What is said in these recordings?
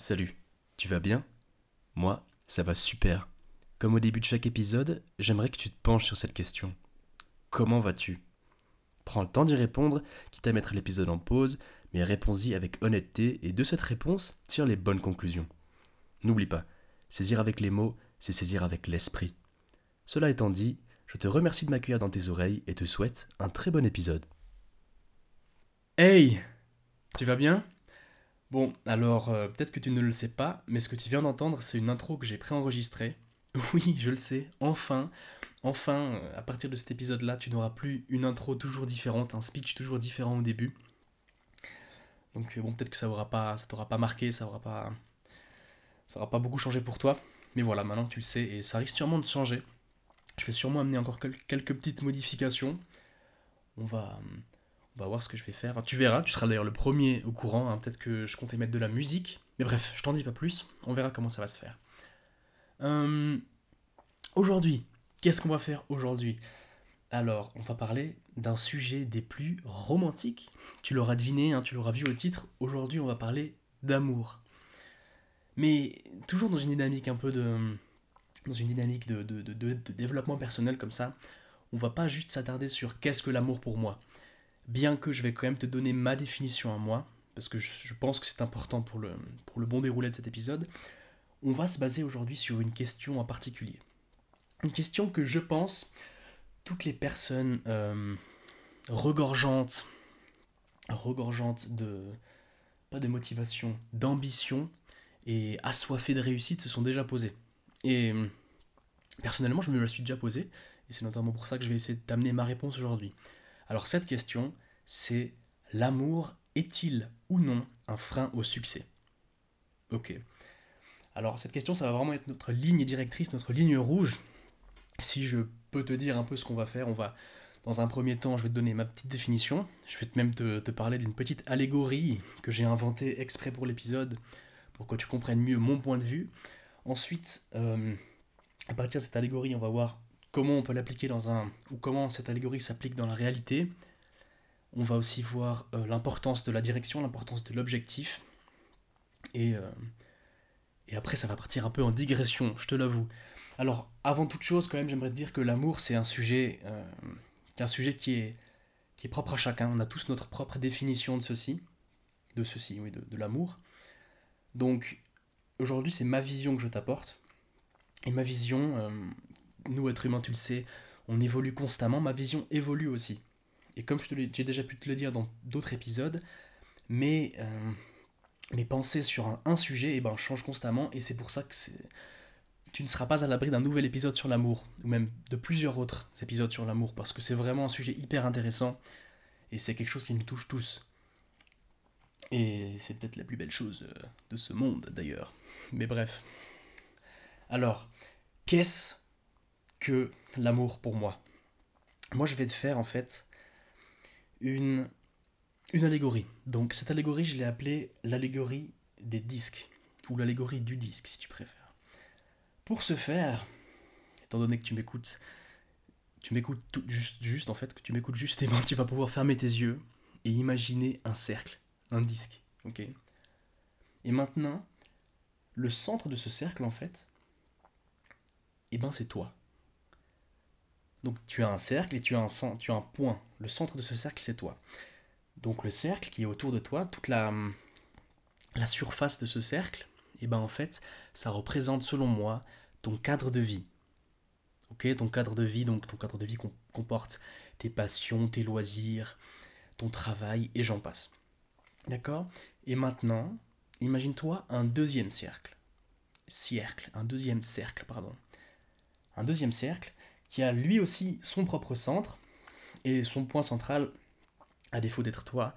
Salut, tu vas bien? Moi, ça va super. Comme au début de chaque épisode, j'aimerais que tu te penches sur cette question. Comment vas-tu? Prends le temps d'y répondre, quitte à mettre l'épisode en pause, mais réponds-y avec honnêteté et de cette réponse, tire les bonnes conclusions. N'oublie pas, saisir avec les mots, c'est saisir avec l'esprit. Cela étant dit, je te remercie de m'accueillir dans tes oreilles et te souhaite un très bon épisode. Hey Tu vas bien? Bon, alors euh, peut-être que tu ne le sais pas, mais ce que tu viens d'entendre, c'est une intro que j'ai préenregistrée. Oui, je le sais, enfin, enfin, euh, à partir de cet épisode-là, tu n'auras plus une intro toujours différente, un speech toujours différent au début. Donc euh, bon, peut-être que ça aura pas, ça t'aura pas marqué, ça aura pas, ça aura pas beaucoup changé pour toi. Mais voilà, maintenant tu le sais, et ça risque sûrement de changer. Je vais sûrement amener encore quelques petites modifications. On va, on va voir ce que je vais faire. tu verras, tu seras d'ailleurs le premier au courant. Hein. Peut-être que je comptais mettre de la musique. Mais bref, je t'en dis pas plus. On verra comment ça va se faire. Euh, aujourd'hui, qu'est-ce qu'on va faire aujourd'hui? Alors, on va parler d'un sujet des plus romantiques. Tu l'auras deviné, hein, tu l'auras vu au titre. Aujourd'hui, on va parler d'amour. Mais toujours dans une dynamique un peu de. Dans une dynamique de, de développement personnel comme ça. On va pas juste s'attarder sur qu'est-ce que l'amour pour moi bien que je vais quand même te donner ma définition à moi, parce que je, pense que c'est important pour le, bon déroulé de cet épisode, on va se baser aujourd'hui sur une question en particulier. Une question que je pense toutes les personnes euh, regorgeantes, regorgeantes de, pas de motivation, d'ambition et assoiffées de réussite se sont déjà posées. Et personnellement, je me la suis déjà posée, et c'est notamment pour ça que je vais essayer de t'amener ma réponse aujourd'hui. Alors cette question, c'est l'amour est-il ou non un frein au succès? Ok. Alors cette question, ça va vraiment être notre ligne directrice, notre ligne rouge. Si je peux te dire un peu ce qu'on va faire, on va, dans un premier temps, je vais te donner ma petite définition. Je vais même te, parler d'une petite allégorie que j'ai inventée exprès pour l'épisode, pour que tu comprennes mieux mon point de vue. Ensuite, euh, à partir de cette allégorie, on va voir comment on peut l'appliquer dans un. ou comment cette allégorie s'applique dans la réalité. On va aussi voir euh, l'importance de la direction, l'importance de l'objectif. Et, euh, et après, ça va partir un peu en digression, je te l'avoue. Alors, avant toute chose, quand même, j'aimerais te dire que l'amour, c'est un sujet, euh, un sujet qui est, qui est propre à chacun. On a tous notre propre définition de ceci, de ceci, oui, de, de l'amour. Donc, aujourd'hui, c'est ma vision que je t'apporte. Et ma vision, nous, êtres humains, tu le sais, on évolue constamment, ma vision évolue aussi. Et comme j'ai déjà pu te le dire dans d'autres épisodes, euh, mes pensées sur un, sujet eh ben, changent constamment, et c'est pour ça que tu ne seras pas à l'abri d'un nouvel épisode sur l'amour, ou même de plusieurs autres épisodes sur l'amour, parce que c'est vraiment un sujet hyper intéressant, et c'est quelque chose qui nous touche tous. Et c'est peut-être la plus belle chose euh, de ce monde d'ailleurs. Mais bref. Alors, qu'est-ce que l'amour pour moi. Moi, je vais te faire en fait une, une allégorie. Donc, cette allégorie, je l'ai appelée l'allégorie des disques, ou l'allégorie du disque, si tu préfères. Pour ce faire, étant donné que tu m'écoutes, tu m'écoutes juste, juste, en fait, que tu m'écoutes justement, tu vas pouvoir fermer tes yeux et imaginer un cercle, un disque, ok? Et maintenant, le centre de ce cercle, en fait, eh ben c'est toi. Donc tu as un cercle et tu as un, tu as un point. Le centre de ce cercle, c'est toi. Donc le cercle qui est autour de toi, toute la, la surface de ce cercle, et eh ben en fait, ça représente selon moi ton cadre de vie. Ok, ton cadre de vie, donc ton cadre de vie comporte tes passions, tes loisirs, ton travail et j'en passe. D'accord? Et maintenant, imagine-toi un deuxième cercle. Cercle, un deuxième cercle, pardon. Un deuxième cercle qui a lui aussi son propre centre, et son point central, à défaut d'être toi,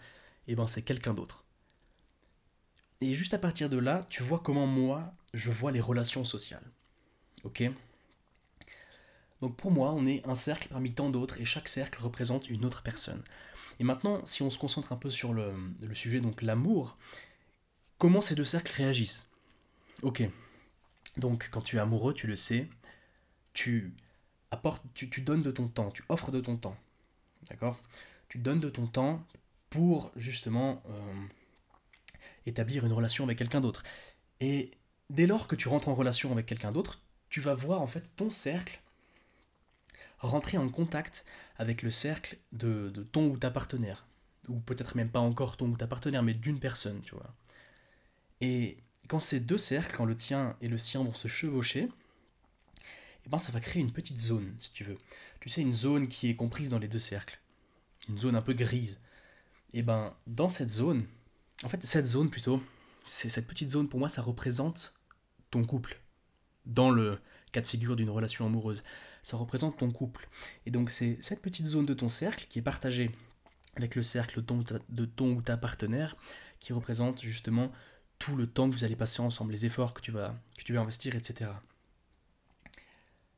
et eh ben c'est quelqu'un d'autre. Et juste à partir de là, tu vois comment moi, je vois les relations sociales. Ok? Donc pour moi, on est un cercle parmi tant d'autres, et chaque cercle représente une autre personne. Et maintenant, si on se concentre un peu sur le, le sujet, donc l'amour, comment ces deux cercles réagissent? Ok. Donc quand tu es amoureux, tu le sais, tu apporte, tu, donnes de ton temps, tu offres de ton temps. D'accord? Tu donnes de ton temps pour justement euh, établir une relation avec quelqu'un d'autre. Et dès lors que tu rentres en relation avec quelqu'un d'autre, tu vas voir en fait ton cercle rentrer en contact avec le cercle de, de ton ou ta partenaire. Ou peut-être même pas encore ton ou ta partenaire, mais d'une personne, tu vois. Et quand ces deux cercles, quand le tien et le sien vont se chevaucher, eh ben ça va créer une petite zone, si tu veux. Tu sais, une zone qui est comprise dans les deux cercles. Une zone un peu grise. Et ben dans cette zone, en fait, cette zone plutôt, c'est cette petite zone pour moi, ça représente ton couple. Dans le cas de figure d'une relation amoureuse, ça représente ton couple. Et donc c'est cette petite zone de ton cercle qui est partagée avec le cercle de ton ou ta partenaire, qui représente justement tout le temps que vous allez passer ensemble, les efforts que tu vas, que tu vas investir, etc.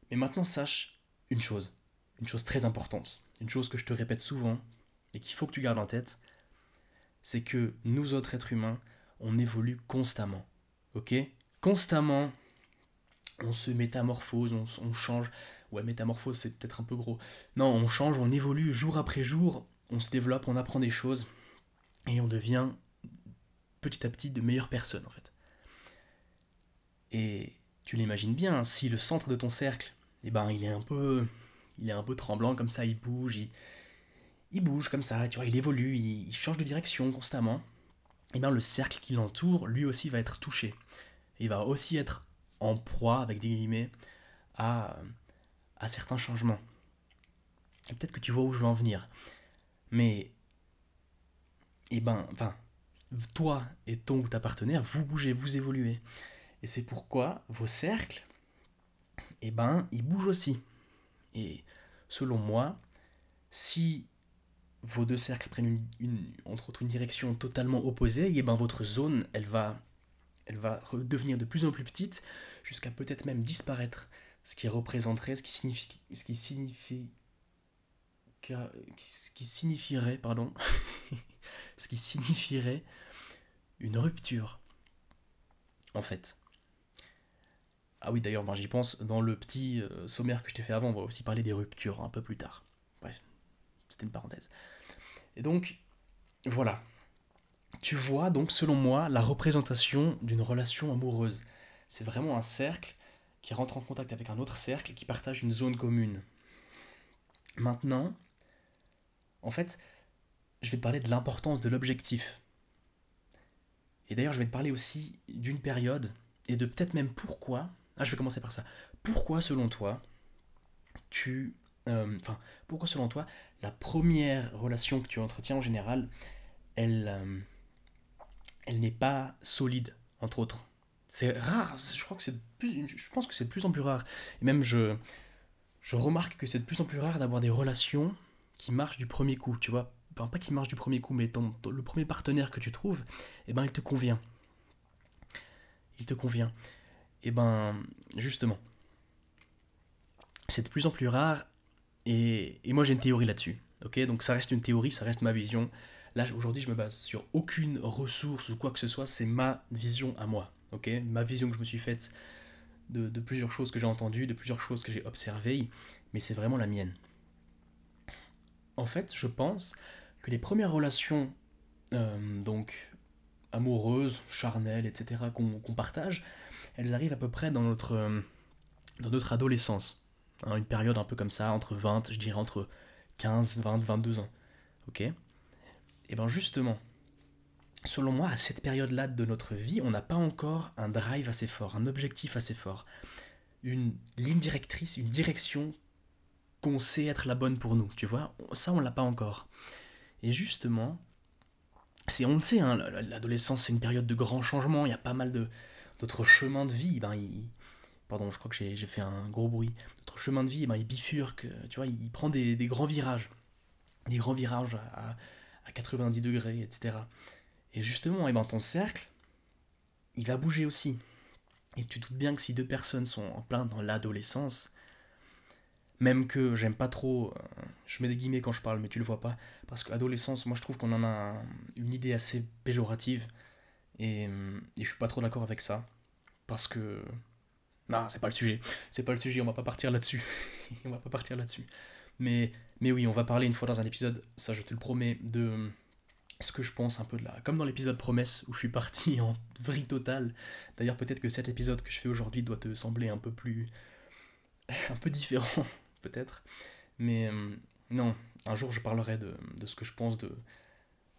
Mais maintenant sache une chose, une chose très importante, une chose que je te répète souvent et qu'il faut que tu gardes en tête, c'est que nous autres êtres humains, on évolue constamment. Ok? Constamment, on se métamorphose, on, on change. Ouais, métamorphose, c'est peut-être un peu gros. Non, on change, on évolue jour après jour, on se développe, on apprend des choses et on devient petit à petit de meilleures personnes en fait. Et tu l'imagines bien, si le centre de ton cercle, eh ben, il est un peu, il est un peu tremblant comme ça, il bouge, il, bouge comme ça, tu vois, il évolue, il, change de direction constamment. Eh ben, le cercle qui l'entoure, lui aussi va être touché. Il va aussi être en proie, avec des guillemets, à, à certains changements. Peut-être que tu vois où je veux en venir. Mais, eh ben, enfin, toi et ton ou ta partenaire, vous bougez, vous évoluez. Et c'est pourquoi vos cercles, eh ben, ils bougent aussi. Et selon moi, si vos deux cercles prennent une, entre autres une direction totalement opposée, eh ben votre zone, elle va, elle va devenir de plus en plus petite, jusqu'à peut-être même disparaître, ce qui représenterait, ce qui signifie, ce qui signifie, qui signifierait, pardon, ce qui signifierait une rupture, en fait. Ah oui, d'ailleurs, j'y pense, dans le petit euh, sommaire que je t'ai fait avant, on va aussi parler des ruptures un peu plus tard. Bref, c'était une parenthèse. Et donc, voilà. Tu vois, donc, selon moi, la représentation d'une relation amoureuse. C'est vraiment un cercle qui rentre en contact avec un autre cercle et qui partage une zone commune. Maintenant, en fait, je vais te parler de l'importance de l'objectif. Et d'ailleurs, je vais te parler aussi d'une période et de peut-être même pourquoi. Ah, je vais commencer par ça. Pourquoi, selon toi, tu. Euh, enfin, pourquoi, selon toi, la première relation que tu entretiens en général, elle. Euh, elle n'est pas solide, entre autres? C'est rare, je crois que c'est je pense que c'est de plus en plus rare. Et même je, je remarque que c'est de plus en plus rare d'avoir des relations qui marchent du premier coup, tu vois. Enfin, pas qui marchent du premier coup, mais le premier partenaire que tu trouves, eh ben, il te convient. Il te convient. Et eh ben, justement, c'est de plus en plus rare, et, et moi j'ai une théorie là-dessus. Ok, donc ça reste une théorie, ça reste ma vision. Là, aujourd'hui, je me base sur aucune ressource ou quoi que ce soit, c'est ma vision à moi. Ok, ma vision que je me suis faite de, de plusieurs choses que j'ai entendues, de plusieurs choses que j'ai observées, mais c'est vraiment la mienne. En fait, je pense que les premières relations, euh, donc amoureuses, charnelles, etc., qu'on partage, elles arrivent à peu près dans notre, euh, dans notre adolescence. Hein, une période un peu comme ça, entre 20, je dirais entre 15, 20, 22 ans. Ok? Et bien justement, selon moi, à cette période-là de notre vie, on n'a pas encore un drive assez fort, un objectif assez fort, une ligne directrice, une direction qu'on sait être la bonne pour nous, tu vois? Ça, on l'a pas encore. Et justement, c'est on le sait, hein, l'adolescence c'est une période de grands changements, il y a pas mal de d'autres chemins de vie. Ben, pardon, je crois que j'ai fait un gros bruit. Notre chemin de vie, ben, il bifurque, tu vois, il prend des, grands virages, des grands virages à, à 90 degrés, etc. Et justement, et eh ben, ton cercle, il va bouger aussi. Et tu doutes bien que si deux personnes sont en plein dans l'adolescence, même que j'aime pas trop, euh, je mets des guillemets quand je parle, mais tu le vois pas, parce qu'adolescence, moi je trouve qu'on en a une idée assez péjorative, et, euh, et je suis pas trop d'accord avec ça, parce que... Non, c'est pas le sujet, c'est pas le sujet, on va pas partir là-dessus, on va pas partir là-dessus. Mais, mais oui, on va parler une fois dans un épisode, ça je te le promets, de ce que je pense un peu de là. Comme dans l'épisode Promesse où je suis parti en vrille totale. D'ailleurs, peut-être que cet épisode que je fais aujourd'hui doit te sembler un peu plus. un peu différent, peut-être. Mais euh, non, un jour je parlerai de, de, ce que je pense de.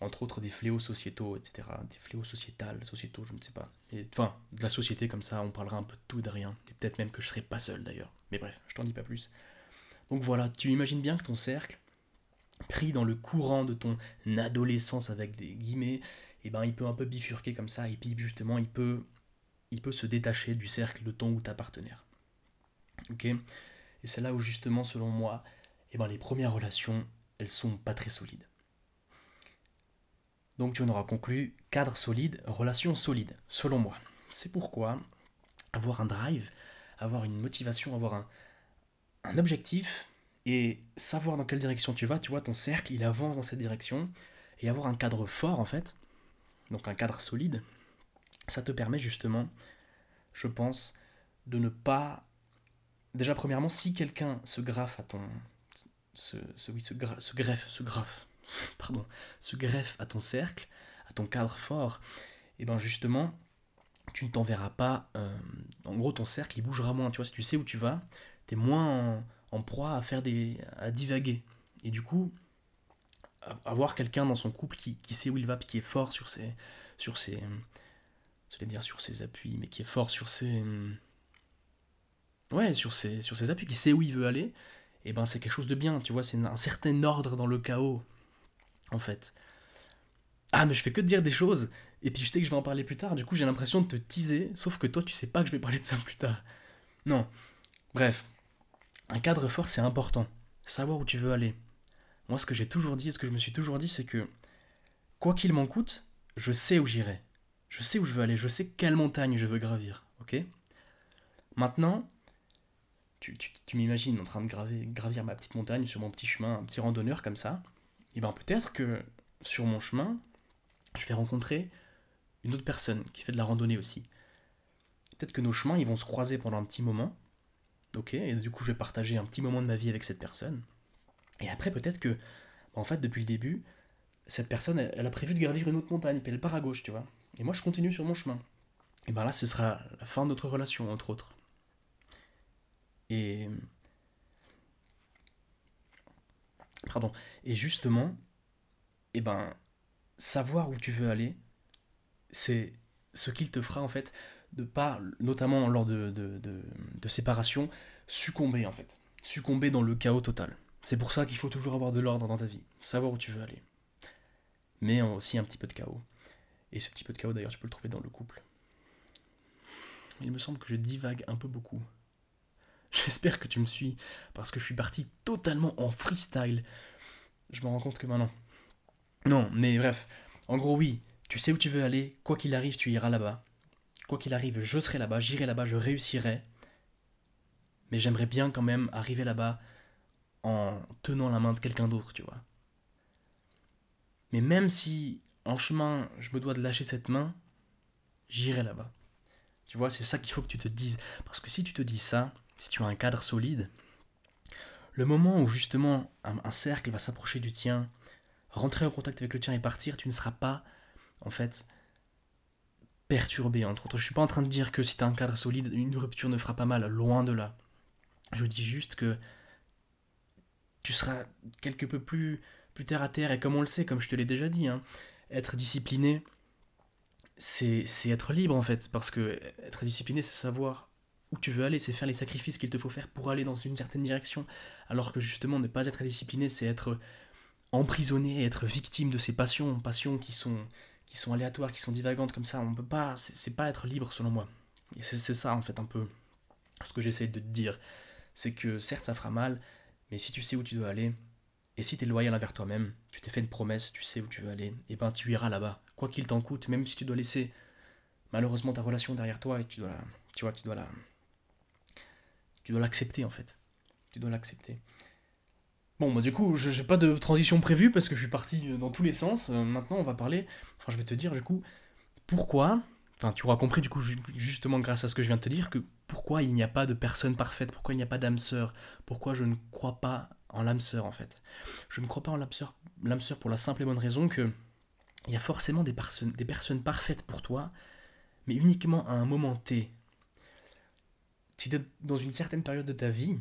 Entre autres des fléaux sociétaux, etc. Des fléaux sociétals, sociétaux, je ne sais pas. Enfin, de la société comme ça, on parlera un peu de tout de rien. Et peut-être même que je serai pas seul d'ailleurs. Mais bref, je t'en dis pas plus. Donc voilà, tu imagines bien que ton cercle, pris dans le courant de ton adolescence avec des guillemets, et eh ben il peut un peu bifurquer comme ça, et puis justement il peut, se détacher du cercle de ton ou ta partenaire. Ok? Et c'est là où justement, selon moi, eh ben les premières relations, elles sont pas très solides. Donc tu en auras conclu, cadre solide, relation solide, selon moi. C'est pourquoi avoir un drive, avoir une motivation, avoir un, objectif, et savoir dans quelle direction tu vas, tu vois, ton cercle, il avance dans cette direction, et avoir un cadre fort, en fait, donc un cadre solide, ça te permet justement, je pense, de ne pas... Déjà, premièrement, si quelqu'un se graffe à ton... Se, oui, se, greffe, se graffe, pardon, se greffe à ton cercle, à ton cadre fort, et ben justement, tu ne t'enverras pas... Euh, en gros, ton cercle, il bougera moins, tu vois, si tu sais où tu vas, tu es moins en proie à faire des. à divaguer. Et du coup, avoir quelqu'un dans son couple qui, sait où il va, puis qui est fort sur ses. sur ses. j'allais dire sur ses appuis, mais qui est fort sur ses. Ouais, sur ses, sur ses appuis, qui sait où il veut aller, et eh ben c'est quelque chose de bien, tu vois, c'est un certain ordre dans le chaos, en fait. Ah, mais je fais que de dire des choses, et puis je sais que je vais en parler plus tard, du coup j'ai l'impression de te teaser, sauf que toi tu sais pas que je vais parler de ça plus tard. Non. Bref, un cadre fort, c'est important. Savoir où tu veux aller. Moi, ce que j'ai toujours dit, ce que je me suis toujours dit, c'est que, quoi qu'il m'en coûte, je sais où j'irai. Je sais où je veux aller, je sais quelle montagne je veux gravir. Ok? Maintenant, tu, m'imagines en train de gravir ma petite montagne sur mon petit chemin, un petit randonneur comme ça. Et bien peut-être que sur mon chemin, je vais rencontrer une autre personne qui fait de la randonnée aussi. Peut-être que nos chemins, ils vont se croiser pendant un petit moment. Ok, et du coup je vais partager un petit moment de ma vie avec cette personne. Et après peut-être que, bah, en fait depuis le début, cette personne, elle, a prévu de gravir une autre montagne, puis elle part à gauche, tu vois. Et moi je continue sur mon chemin. Et ben là ce sera la fin de notre relation, entre autres. Et... Pardon. Et justement, et ben, savoir où tu veux aller, c'est ce qu'il te fera en fait de pas, notamment lors de, de, séparation, succomber en fait. Succomber dans le chaos total. C'est pour ça qu'il faut toujours avoir de l'ordre dans ta vie, savoir où tu veux aller. Mais aussi un petit peu de chaos. Et ce petit peu de chaos d'ailleurs, tu peux le trouver dans le couple. Il me semble que je divague un peu beaucoup. J'espère que tu me suis, parce que je suis parti totalement en freestyle. Je me rends compte que maintenant. Non, mais bref. En gros, oui, tu sais où tu veux aller, quoi qu'il arrive, tu iras là-bas. Quoi qu'il arrive, je serai là-bas, j'irai là-bas, je réussirai. Mais j'aimerais bien quand même arriver là-bas en tenant la main de quelqu'un d'autre, tu vois. Mais même si en chemin je me dois de lâcher cette main, j'irai là-bas. Tu vois, c'est ça qu'il faut que tu te dises. Parce que si tu te dis ça, si tu as un cadre solide, le moment où justement un, cercle va s'approcher du tien, rentrer en contact avec le tien et partir, tu ne seras pas, en fait, perturbé, entre autres. Je suis pas en train de dire que si tu as un cadre solide, une rupture ne fera pas mal, loin de là. Je dis juste que tu seras quelque peu plus, plus terre à terre, et comme on le sait, comme je te l'ai déjà dit, hein, être discipliné, c'est être libre en fait, parce que être discipliné, c'est savoir où tu veux aller, c'est faire les sacrifices qu'il te faut faire pour aller dans une certaine direction, alors que justement ne pas être discipliné, c'est être emprisonné, être victime de ses passions, passions qui sont qui sont aléatoires, qui sont divagantes comme ça. On peut pas, c'est pas être libre selon moi. Et c'est ça en fait un peu ce que j'essaie de te dire. C'est que certes ça fera mal, mais si tu sais où tu dois aller, et si tu es loyal envers toi-même, tu t'es fait une promesse, tu sais où tu veux aller, et ben tu iras là-bas. Quoi qu'il t'en coûte, même si tu dois laisser malheureusement ta relation derrière toi, et tu dois la, tu vois, tu dois la, tu dois l'accepter en fait. Tu dois l'accepter. Bon, bah du coup, je n'ai pas de transition prévue parce que je suis parti dans tous les sens. Euh, maintenant, on va parler. Enfin, je vais te dire du coup pourquoi. Enfin, tu auras compris du coup justement grâce à ce que je viens de te dire que pourquoi il n'y a pas de personne parfaite, pourquoi il n'y a pas d'âme sœur, pourquoi je ne crois pas en l'âme sœur en fait. Je ne crois pas en l'âme sœur, l'âme sœur pour la simple et bonne raison que il y a forcément des, personnes, des personnes parfaites pour toi, mais uniquement à un moment T. Si tu es dans une certaine période de ta vie,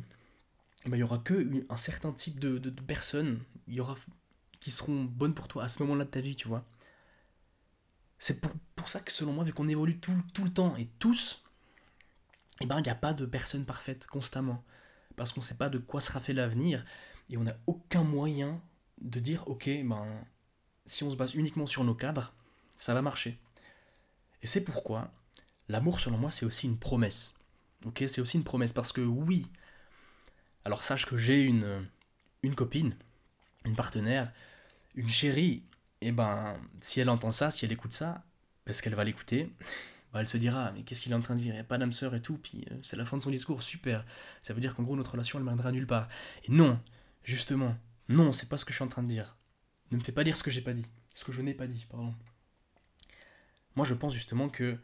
eh ben, il n'y aura que un certain type de, de, personnes y aura, qui seront bonnes pour toi à ce moment-là de ta vie, tu vois. C'est pour, pour, ça que selon moi, vu qu'on évolue tout, tout, le temps et tous, eh ben, il n'y a pas de personne parfaite constamment. Parce qu'on ne sait pas de quoi sera fait l'avenir et on n'a aucun moyen de dire, ok, ben, si on se base uniquement sur nos cadres, ça va marcher. Et c'est pourquoi l'amour, selon moi, c'est aussi une promesse. Ok, c'est aussi une promesse parce que oui, alors sache que j'ai une, une copine, une partenaire, une chérie, et ben si elle entend ça, si elle écoute ça, parce qu'elle va l'écouter, bah, elle se dira mais qu'est-ce qu'il est en train de dire? Il n'y a pas d'âme sœur et tout, puis euh, c'est la fin de son discours, super. Ça veut dire qu'en gros notre relation elle mènera nulle part. Et non, justement, non, c'est pas ce que je suis en train de dire. Ne me fais pas dire ce que j'ai pas dit, ce que je n'ai pas dit, pardon. Moi je pense justement que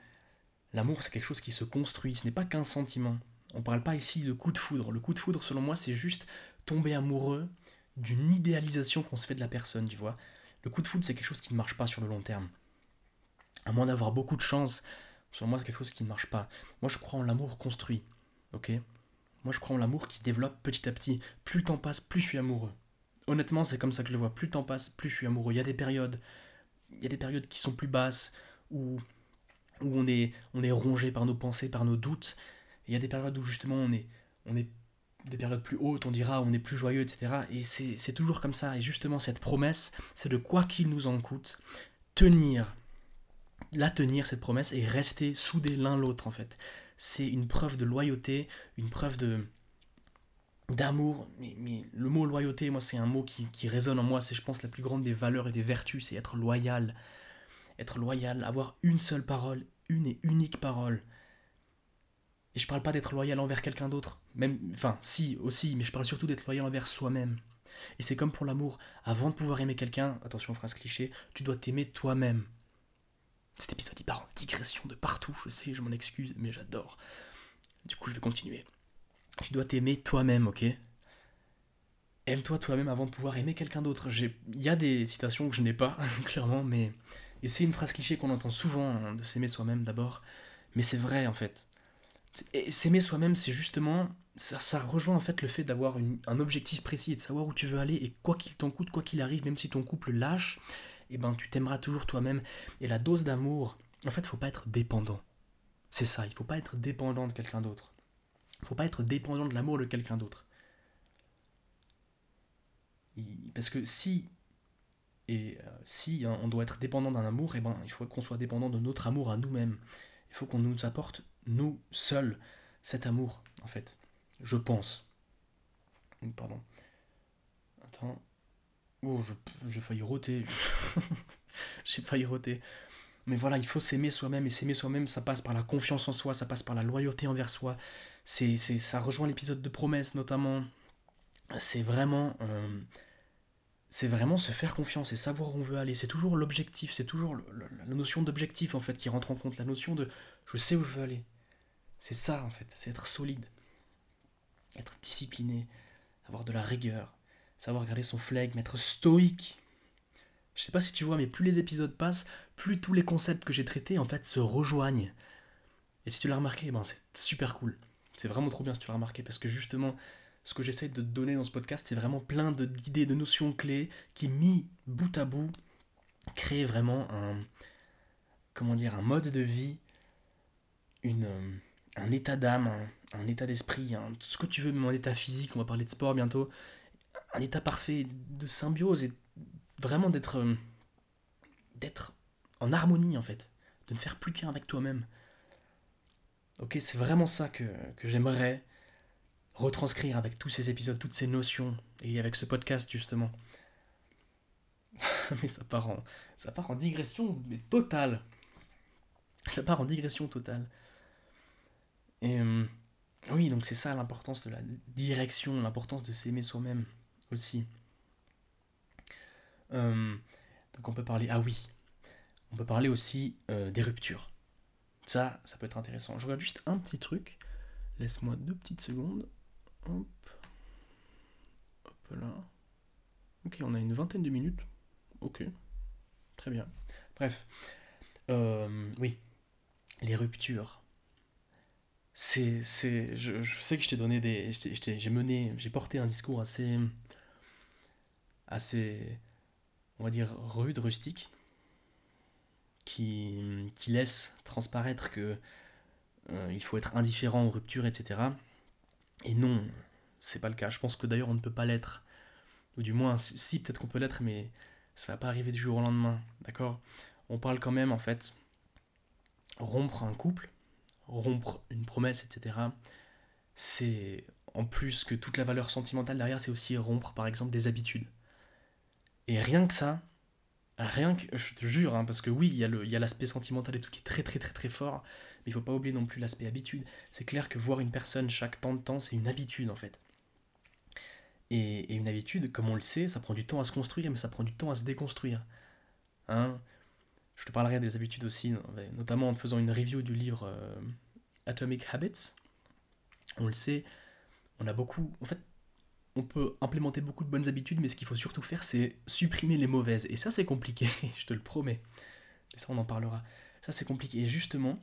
l'amour c'est quelque chose qui se construit, ce n'est pas qu'un sentiment. On parle pas ici de coup de foudre. Le coup de foudre, selon moi, c'est juste tomber amoureux d'une idéalisation qu'on se fait de la personne, tu vois. Le coup de foudre, c'est quelque chose qui ne marche pas sur le long terme. À moins d'avoir beaucoup de chance, selon moi, c'est quelque chose qui ne marche pas. Moi, je crois en l'amour construit, ok? Moi, je crois en l'amour qui se développe petit à petit. Plus le temps passe, plus je suis amoureux. Honnêtement, c'est comme ça que je le vois. Plus le temps passe, plus je suis amoureux. Il y a des périodes, il y a des périodes qui sont plus basses, où, où on, est, on est rongé par nos pensées, par nos doutes. Il y a des périodes où justement on est, on est des périodes plus hautes, on dira, on est plus joyeux, etc. Et c'est toujours comme ça. Et justement, cette promesse, c'est de quoi qu'il nous en coûte, tenir, la tenir, cette promesse, et rester soudés l'un l'autre, en fait. C'est une preuve de loyauté, une preuve de d'amour. Mais, mais, le mot loyauté, moi, c'est un mot qui, qui résonne en moi. C'est, je pense, la plus grande des valeurs et des vertus, c'est être loyal. Être loyal, avoir une seule parole, une et unique parole. Et je parle pas d'être loyal envers quelqu'un d'autre. Même, enfin, si, aussi, mais je parle surtout d'être loyal envers soi-même. Et c'est comme pour l'amour. Avant de pouvoir aimer quelqu'un, attention phrase cliché, tu dois t'aimer toi-même. Cet épisode il part en digression de partout, je sais, je m'en excuse, mais j'adore. Du coup, je vais continuer. Tu dois t'aimer toi-même, ok? Aime-toi toi-même avant de pouvoir aimer quelqu'un d'autre. Il y a des citations que je n'ai pas, clairement, mais. Et c'est une phrase cliché qu'on entend souvent, hein, de s'aimer soi-même d'abord. Mais c'est vrai, en fait. S'aimer soi-même, c'est justement. Ça, rejoint en fait le fait d'avoir un objectif précis et de savoir où tu veux aller. Et quoi qu'il t'en coûte, quoi qu'il arrive, même si ton couple lâche, eh ben, tu t'aimeras toujours toi-même. Et la dose d'amour, en fait, il faut pas être dépendant. C'est ça, il faut pas être dépendant de quelqu'un d'autre. Il faut pas être dépendant de l'amour de quelqu'un d'autre. Parce que si et euh, si hein, on doit être dépendant d'un amour, eh ben, il faut qu'on soit dépendant de notre amour à nous-mêmes. Il faut qu'on nous apporte nous seuls cet amour, en fait. Je pense. Pardon. Attends. Oh, j'ai failli roter. j'ai failli roter. Mais voilà, il faut s'aimer soi-même. Et s'aimer soi-même, ça passe par la confiance en soi, ça passe par la loyauté envers soi. C'est, ça rejoint l'épisode de promesse, notamment. C'est vraiment. Euh, c'est vraiment se faire confiance et savoir où on veut aller. C'est toujours l'objectif, c'est toujours la notion d'objectif en fait qui rentre en compte, la notion de je sais où je veux aller. C'est ça en fait, c'est être solide, être discipliné, avoir de la rigueur, savoir garder son flegme, être stoïque. Je sais pas si tu vois, mais plus les épisodes passent, plus tous les concepts que j'ai traités en fait se rejoignent. Et si tu l'as remarqué, ben c'est super cool. C'est vraiment trop bien si tu l'as remarqué parce que justement, ce que j'essaie de donner dans ce podcast, c'est vraiment plein d'idées, de, notions clés qui, mis bout à bout, créent vraiment un, comment dire, un mode de vie, une, un état d'âme, un, état d'esprit, tout ce que tu veux, même un état physique, on va parler de sport bientôt, un état parfait de symbiose et vraiment d'être d'être en harmonie en fait, de ne faire plus qu'un avec toi-même. Ok, c'est vraiment ça que, que j'aimerais retranscrire avec tous ces épisodes, toutes ces notions, et avec ce podcast justement. mais ça part, en, ça part en digression mais totale. Ça part en digression totale. Et euh, oui, donc c'est ça l'importance de la direction, l'importance de s'aimer soi-même aussi. Euh, donc on peut parler, ah oui, on peut parler aussi euh, des ruptures. Ça, ça peut être intéressant. Je regarde juste un petit truc. Laisse-moi deux petites secondes. Hop. Hop là. Ok, on a une vingtaine de minutes. Ok. très bien. Bref, euh, oui, les ruptures. C'est, c'est, je, sais que je t'ai donné des, j'ai mené, j'ai porté un discours assez, assez, on va dire rude, rustique, qui, qui laisse transparaître que euh, il faut être indifférent aux ruptures, etc. Et non, c'est pas le cas. Je pense que d'ailleurs on ne peut pas l'être, ou du moins, si, peut-être qu'on peut l'être, mais ça va pas arriver du jour au lendemain, d'accord? On parle quand même en fait rompre un couple, rompre une promesse, etc. C'est en plus que toute la valeur sentimentale derrière, c'est aussi rompre par exemple des habitudes. Et rien que ça, rien que, je te jure, hein, parce que oui, il y a le- il y a l'aspect sentimental et tout qui est très très très très fort, mais il faut pas oublier non plus l'aspect habitude. C'est clair que voir une personne chaque temps de temps, c'est une habitude en fait. Et, une habitude, comme on le sait, ça prend du temps à se construire, mais ça prend du temps à se déconstruire. Hein? Je te parlerai des habitudes aussi, notamment en faisant une review du livre euh, Atomic Habits. On le sait, on a beaucoup. En fait, on peut implémenter beaucoup de bonnes habitudes, mais ce qu'il faut surtout faire, c'est supprimer les mauvaises. Et ça, c'est compliqué, je te le promets. Et ça, on en parlera. Ça, c'est compliqué. Et justement,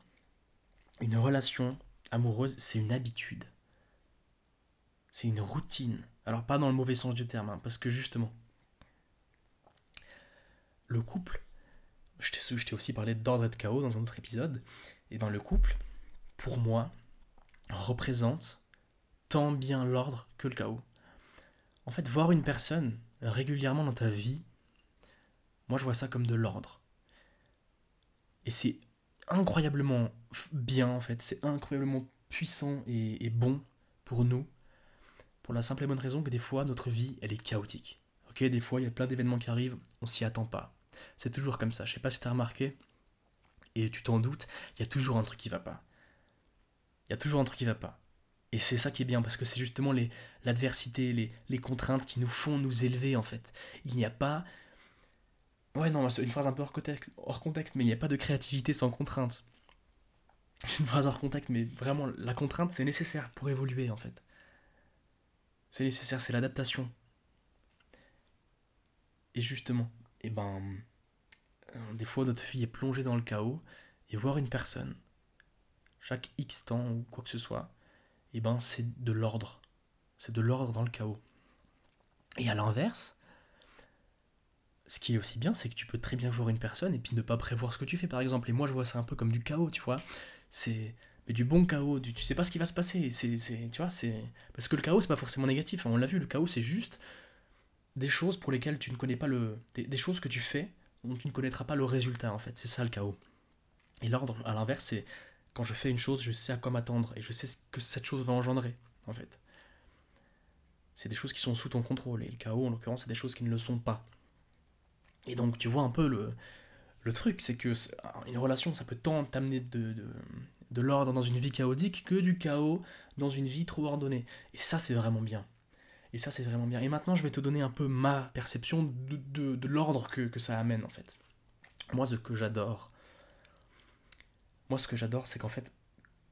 une relation amoureuse, c'est une habitude. C'est une routine. Alors, pas dans le mauvais sens du terme, hein, parce que justement, le couple, je t'ai aussi parlé d'ordre et de chaos dans un autre épisode, et ben le couple, pour moi, représente tant bien l'ordre que le chaos. En fait, voir une personne régulièrement dans ta vie, moi je vois ça comme de l'ordre. Et c'est incroyablement bien en fait, c'est incroyablement puissant et, bon pour nous, pour la simple et bonne raison que des fois notre vie elle est chaotique. Ok, des fois il y a plein d'événements qui arrivent, on s'y attend pas. C'est toujours comme ça. Je sais pas si t'as remarqué, et tu t'en doutes, il y a toujours un truc qui va pas. Il y a toujours un truc qui va pas. Et c'est ça qui est bien, parce que c'est justement l'adversité, les, les contraintes qui nous font nous élever, en fait. Il n'y a pas... Ouais, non, c'est une phrase un peu hors contexte, mais il n'y a pas de créativité sans contrainte. C'est une phrase hors contexte, mais vraiment, la contrainte, c'est nécessaire pour évoluer, en fait. C'est nécessaire, c'est l'adaptation. Et justement, et ben, euh, des fois, notre vie est plongée dans le chaos, et voir une personne, chaque X temps ou quoi que ce soit, et ben, c'est de l'ordre. C'est de l'ordre dans le chaos. Et à l'inverse, ce qui est aussi bien, c'est que tu peux très bien voir une personne et puis ne pas prévoir ce que tu fais, par exemple. Et moi, je vois ça un peu comme du chaos, tu vois. C'est mais du bon chaos, du, tu sais pas ce qui va se passer. C'est, tu vois, c'est parce que le chaos, c'est pas forcément négatif. hein. On l'a vu, le chaos, c'est juste des choses pour lesquelles tu ne connais pas le, des, des choses que tu fais dont tu ne connaîtras pas le résultat, en fait. C'est ça le chaos. Et l'ordre, à l'inverse, c'est quand je fais une chose, je sais à quoi m'attendre et je sais ce que cette chose va engendrer, en fait. C'est des choses qui sont sous ton contrôle. Et le chaos, en l'occurrence, c'est des choses qui ne le sont pas. Et donc, tu vois un peu le, le truc, c'est que une relation, ça peut tant t'amener de, de, de l'ordre dans une vie chaotique que du chaos dans une vie trop ordonnée. Et ça, c'est vraiment bien. Et ça, c'est vraiment bien. Et maintenant, je vais te donner un peu ma perception de, de, de l'ordre que, que ça amène, en fait. Moi, ce que j'adore, moi, ce que j'adore, c'est qu'en fait,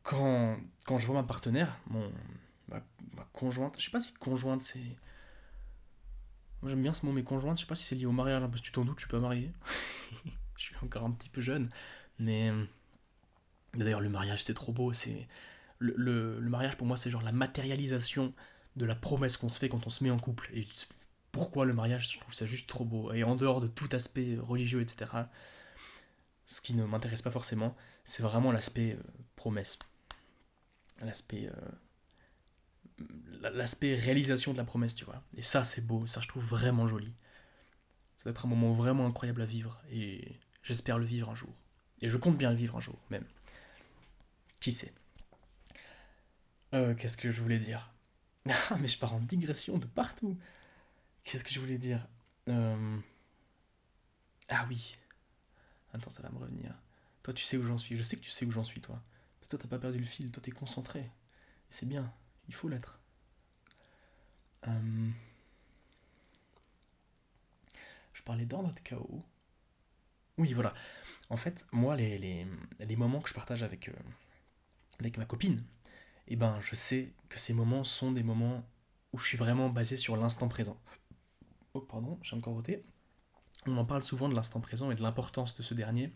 quand, quand je vois ma partenaire, mon, ma, ma conjointe, je sais pas si conjointe, c'est... Moi, j'aime bien ce mot, mais conjointe, je sais pas si c'est lié au mariage, hein, parce que tu t'en doutes, je suis pas marié. je suis encore un petit peu jeune, mais... D'ailleurs, le mariage, c'est trop beau, c'est... Le, le, le mariage, pour moi, c'est genre la matérialisation de la promesse qu'on se fait quand on se met en couple. Et pourquoi le mariage Je trouve ça juste trop beau. Et en dehors de tout aspect religieux, etc., ce qui ne m'intéresse pas forcément, c'est vraiment l'aspect euh, promesse. L'aspect. euh, l'aspect réalisation de la promesse, tu vois. Et ça, c'est beau, ça, je trouve vraiment joli. Ça doit être un moment vraiment incroyable à vivre. Et j'espère le vivre un jour. Et je compte bien le vivre un jour, même. Qui sait euh, Qu'est-ce que je voulais dire? Ah, mais je pars en digression de partout. Qu'est-ce que je voulais dire? Euh, Ah oui. Attends, ça va me revenir. Toi, tu sais où j'en suis. Je sais que tu sais où j'en suis, toi. Parce que toi, t'as pas perdu le fil. Toi, t'es concentré. Et c'est bien. Il faut l'être. Euh, Je parlais d'ordre de chaos. Oui, voilà. En fait, moi, les, moments que je partage avec, euh, ma copine, eh ben, je sais que ces moments sont des moments où je suis vraiment basé sur l'instant présent. Oh, pardon, j'ai encore voté. On en parle souvent de l'instant présent et de l'importance de ce dernier.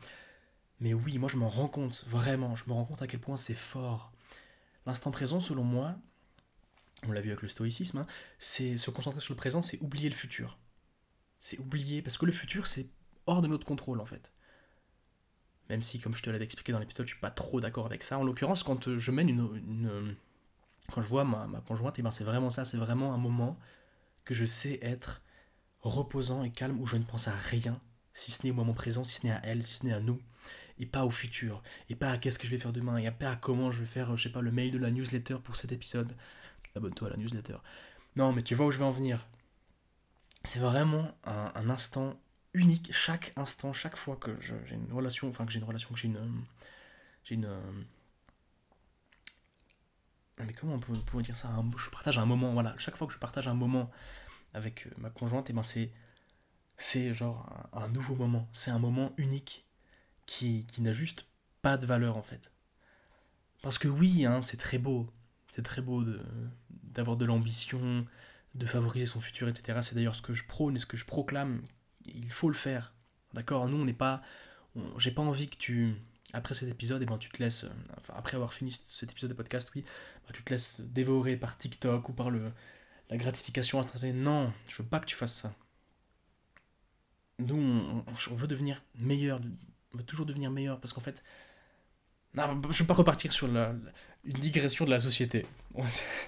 Mais oui, moi je m'en rends compte, vraiment, je me rends compte à quel point c'est fort. L'instant présent, selon moi, on l'a vu avec le stoïcisme, hein, c'est se concentrer sur le présent, c'est oublier le futur. C'est oublier, parce que le futur, c'est hors de notre contrôle en fait. Même si, comme je te l'avais expliqué dans l'épisode, je suis pas trop d'accord avec ça. En l'occurrence, quand euh, je mène une, quand je vois ma, conjointe, eh ben c'est vraiment ça, c'est vraiment un moment que je sais être reposant et calme, où je ne pense à rien, si ce n'est au moment présent, si ce n'est à elle, si ce n'est à nous, et pas au futur, et pas à qu'est-ce que je vais faire demain, et pas à comment je vais faire, je sais pas, le mail de la newsletter pour cet épisode. Abonne-toi à la newsletter. Non, mais tu vois où je vais en venir. C'est vraiment un, instant unique, chaque instant, chaque fois que j'ai une relation, enfin que j'ai une relation, que j'ai une. J'ai une. Mais comment on peut, dire ça? Je partage un moment, voilà. Chaque fois que je partage un moment avec euh, ma conjointe, et eh ben c'est. C'est genre un nouveau moment. C'est un moment unique qui, n'a juste pas de valeur en fait. Parce que oui, hein, c'est très beau, c'est très beau d'avoir de, l'ambition, de favoriser son futur, etc. C'est d'ailleurs ce que je prône et ce que je proclame. Il faut le faire. D'accord? Nous, on n'est pas. J'ai pas envie que tu. Après cet épisode, ben, tu te laisses. Enfin, après avoir fini cet épisode de podcast, oui, ben, tu te laisses dévorer par TikTok ou par le, la gratification instantanée. Non, je veux pas que tu fasses ça. Nous, on, on veut devenir meilleur, on veut toujours devenir meilleur parce qu'en fait, non, je veux pas repartir sur la, une digression de la société.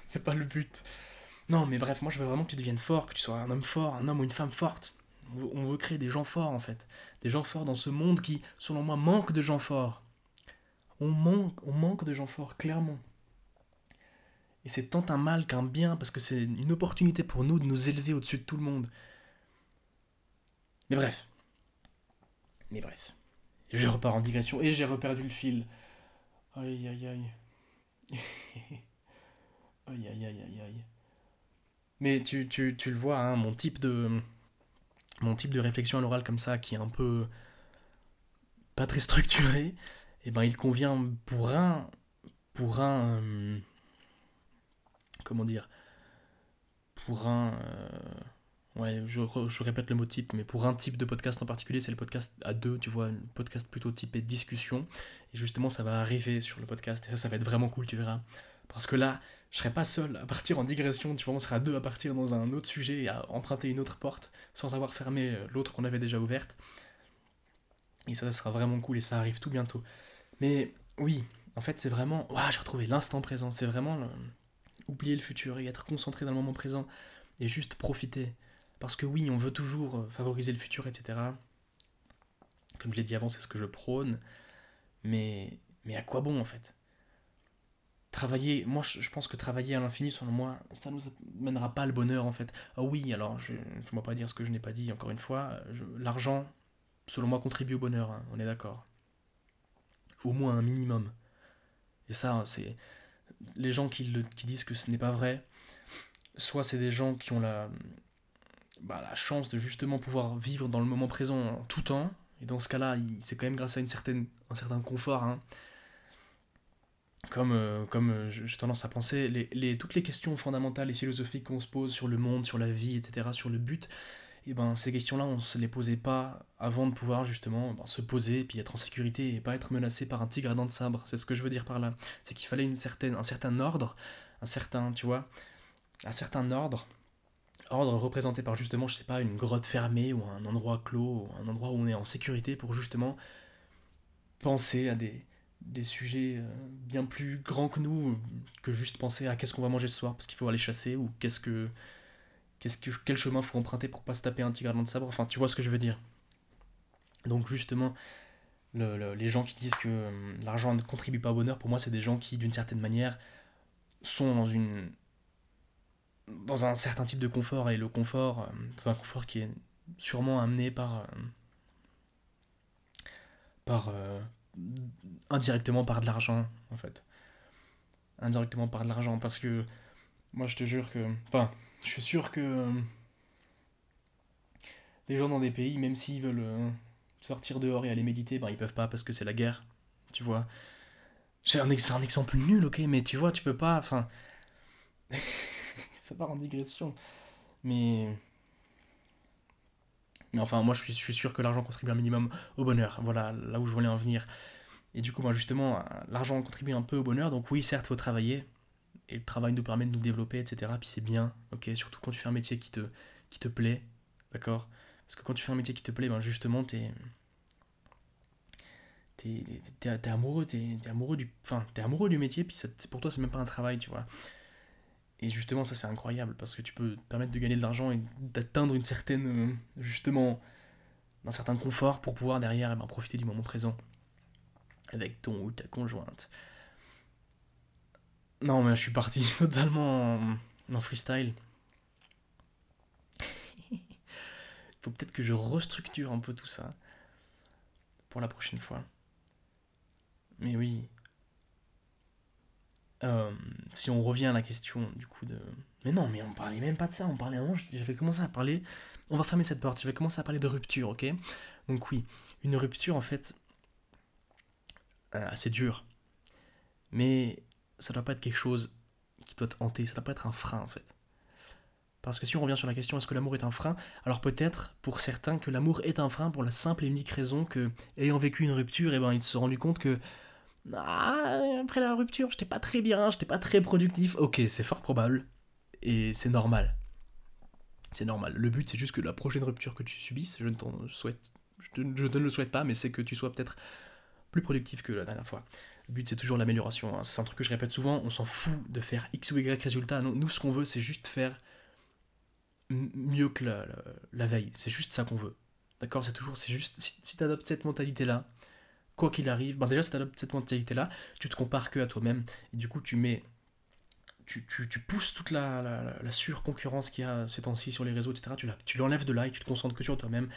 C'est pas le but. Non, mais bref, moi je veux vraiment que tu deviennes fort, que tu sois un homme fort, un homme ou une femme forte. On veut, créer des gens forts en fait. Des gens forts dans ce monde qui, selon moi, manque de gens forts. On manque, on manque de gens forts, clairement. Et c'est tant un mal qu'un bien, parce que c'est une opportunité pour nous de nous élever au-dessus de tout le monde. Mais bref. Mais bref. Je repars en digression et j'ai reperdu le fil. Aïe aïe aïe. Aïe aïe aïe aïe aïe. Mais tu, le vois, hein, mon type de. Mon type de réflexion à l'oral comme ça, qui est un peu. pas très structuré, eh ben il convient pour un. pour un. Euh, comment dire Pour un. Euh, Ouais, je, je, répète le mot type, mais pour un type de podcast en particulier, c'est le podcast à deux, tu vois, un podcast plutôt typé discussion. Et justement, ça va arriver sur le podcast, et ça, ça va être vraiment cool, tu verras. Parce que là, je serai pas seul à partir en digression, tu vois, on sera deux à partir dans un autre sujet et à emprunter une autre porte, sans avoir fermé euh, l'autre qu'on avait déjà ouverte. Et ça, ça sera vraiment cool, et ça arrive tout bientôt. Mais oui, en fait, c'est vraiment. Ouah, j'ai retrouvé l'instant présent, c'est vraiment oublier le futur et être concentré dans le moment présent, et juste profiter. Parce que oui, on veut toujours euh, favoriser le futur, etc. Comme je l'ai dit avant, c'est ce que je prône. Mais, mais à quoi bon en fait? Travailler, moi je, pense que travailler à l'infini, selon moi, ça ne nous mènera pas le bonheur en fait. Ah oui, alors, je ne faut pas dire ce que je n'ai pas dit, encore une fois. L'argent, selon moi, contribue au bonheur, hein, on est d'accord. Au moins un minimum. Et ça, c'est. Les gens qui, le, qui disent que ce n'est pas vrai, soit c'est des gens qui ont la, bah, la chance de justement pouvoir vivre dans le moment présent tout temps. Et dans ce cas-là, c'est quand même grâce à une certaine, un certain confort. Hein. Comme, euh, comme euh, j'ai tendance à penser, les, les, toutes les questions fondamentales et philosophiques qu'on se pose sur le monde, sur la vie, etc., sur le but, et eh ben, ces questions-là, on ne se les posait pas avant de pouvoir justement ben, se poser puis être en sécurité et pas être menacé par un tigre à dents de sabre. C'est ce que je veux dire par là. C'est qu'il fallait une certaine, un certain ordre, un certain, tu vois, un certain ordre ordre représenté par justement, je sais pas, une grotte fermée ou un endroit clos, un endroit où on est en sécurité pour justement penser à des, des sujets euh, bien plus grands que nous que juste penser à qu'est-ce qu'on va manger ce soir parce qu'il faut aller chasser ou qu'est-ce que, qu'est-ce que quel chemin faut emprunter pour pas se taper un tigre à de sabre. Enfin tu vois ce que je veux dire. Donc justement les gens qui disent que euh, l'argent ne contribue pas au bonheur pour moi c'est des gens qui d'une certaine manière sont dans une dans un certain type de confort, et le confort, euh, c'est un confort qui est sûrement amené par. Euh, par. Euh, indirectement par de l'argent, en fait. Indirectement par de l'argent, parce que. Moi, je te jure que. Enfin, je suis sûr que. des gens dans des pays, même s'ils veulent sortir dehors et aller méditer, ben, ils peuvent pas parce que c'est la guerre, tu vois. C'est un, un exemple nul, ok, mais tu vois, tu peux pas. Enfin. ça part en digression. Mais. Mais enfin, moi, je suis, sûr que l'argent contribue un minimum au bonheur. Voilà, là où je voulais en venir. Et du coup, moi, justement, l'argent contribue un peu au bonheur. Donc oui, certes, il faut travailler. Et le travail nous permet de nous développer, etc. Puis c'est bien, ok? Surtout quand tu fais un métier qui te, qui te plaît, d'accord? Parce que quand tu fais un métier qui te plaît, ben justement, t'es... T'es amoureux, t'es amoureux du... T'es amoureux du métier, puis pour toi, c'est même pas un travail, tu vois? Et justement, ça c'est incroyable parce que tu peux te permettre de gagner de l'argent et d'atteindre une certaine, euh, justement, un certain confort pour pouvoir derrière eh ben, profiter du moment présent avec ton ou ta conjointe. Non, mais je suis parti totalement en, freestyle. Il faut peut-être que je restructure un peu tout ça pour la prochaine fois. Mais oui, euh, si on revient à la question du coup de. Mais non, mais on parlait même pas de ça, on parlait avant, j'avais commencé à parler. On va fermer cette porte, je vais commencer à parler de rupture, ok? Donc oui, une rupture en fait, euh, c'est dur. Mais ça doit pas être quelque chose qui doit te hanter, ça doit pas être un frein en fait. Parce que si on revient sur la question est-ce que l'amour est un frein? Alors peut-être pour certains que l'amour est un frein pour la simple et unique raison que, ayant vécu une rupture, eh ben, ils se sont rendus compte que ah, après la rupture, j'étais pas très bien, j'étais pas très productif. Ok, c'est fort probable. Et c'est normal. C'est normal. Le but, c'est juste que la prochaine rupture que tu subisses, je ne t'en souhaite. Je, ne le souhaite pas, mais c'est que tu sois peut-être plus productif que la dernière fois. Le but, c'est toujours l'amélioration. Hein. C'est un truc que je répète souvent. On s'en fout de faire X ou Y résultat. Nous, ce qu'on veut, c'est juste faire mieux que la, veille. C'est juste ça qu'on veut. D'accord? C'est toujours. C'est juste. Si, si tu adoptes cette mentalité-là, quoi qu'il arrive, ben déjà, si tu adoptes cette mentalité-là, tu te compares que à toi-même, et du coup, tu mets. Tu, tu, tu pousses toute la, la, la surconcurrence qu'il y a ces temps-ci sur les réseaux, etc. Tu, tu l'enlèves de là et tu te concentres que sur toi-même.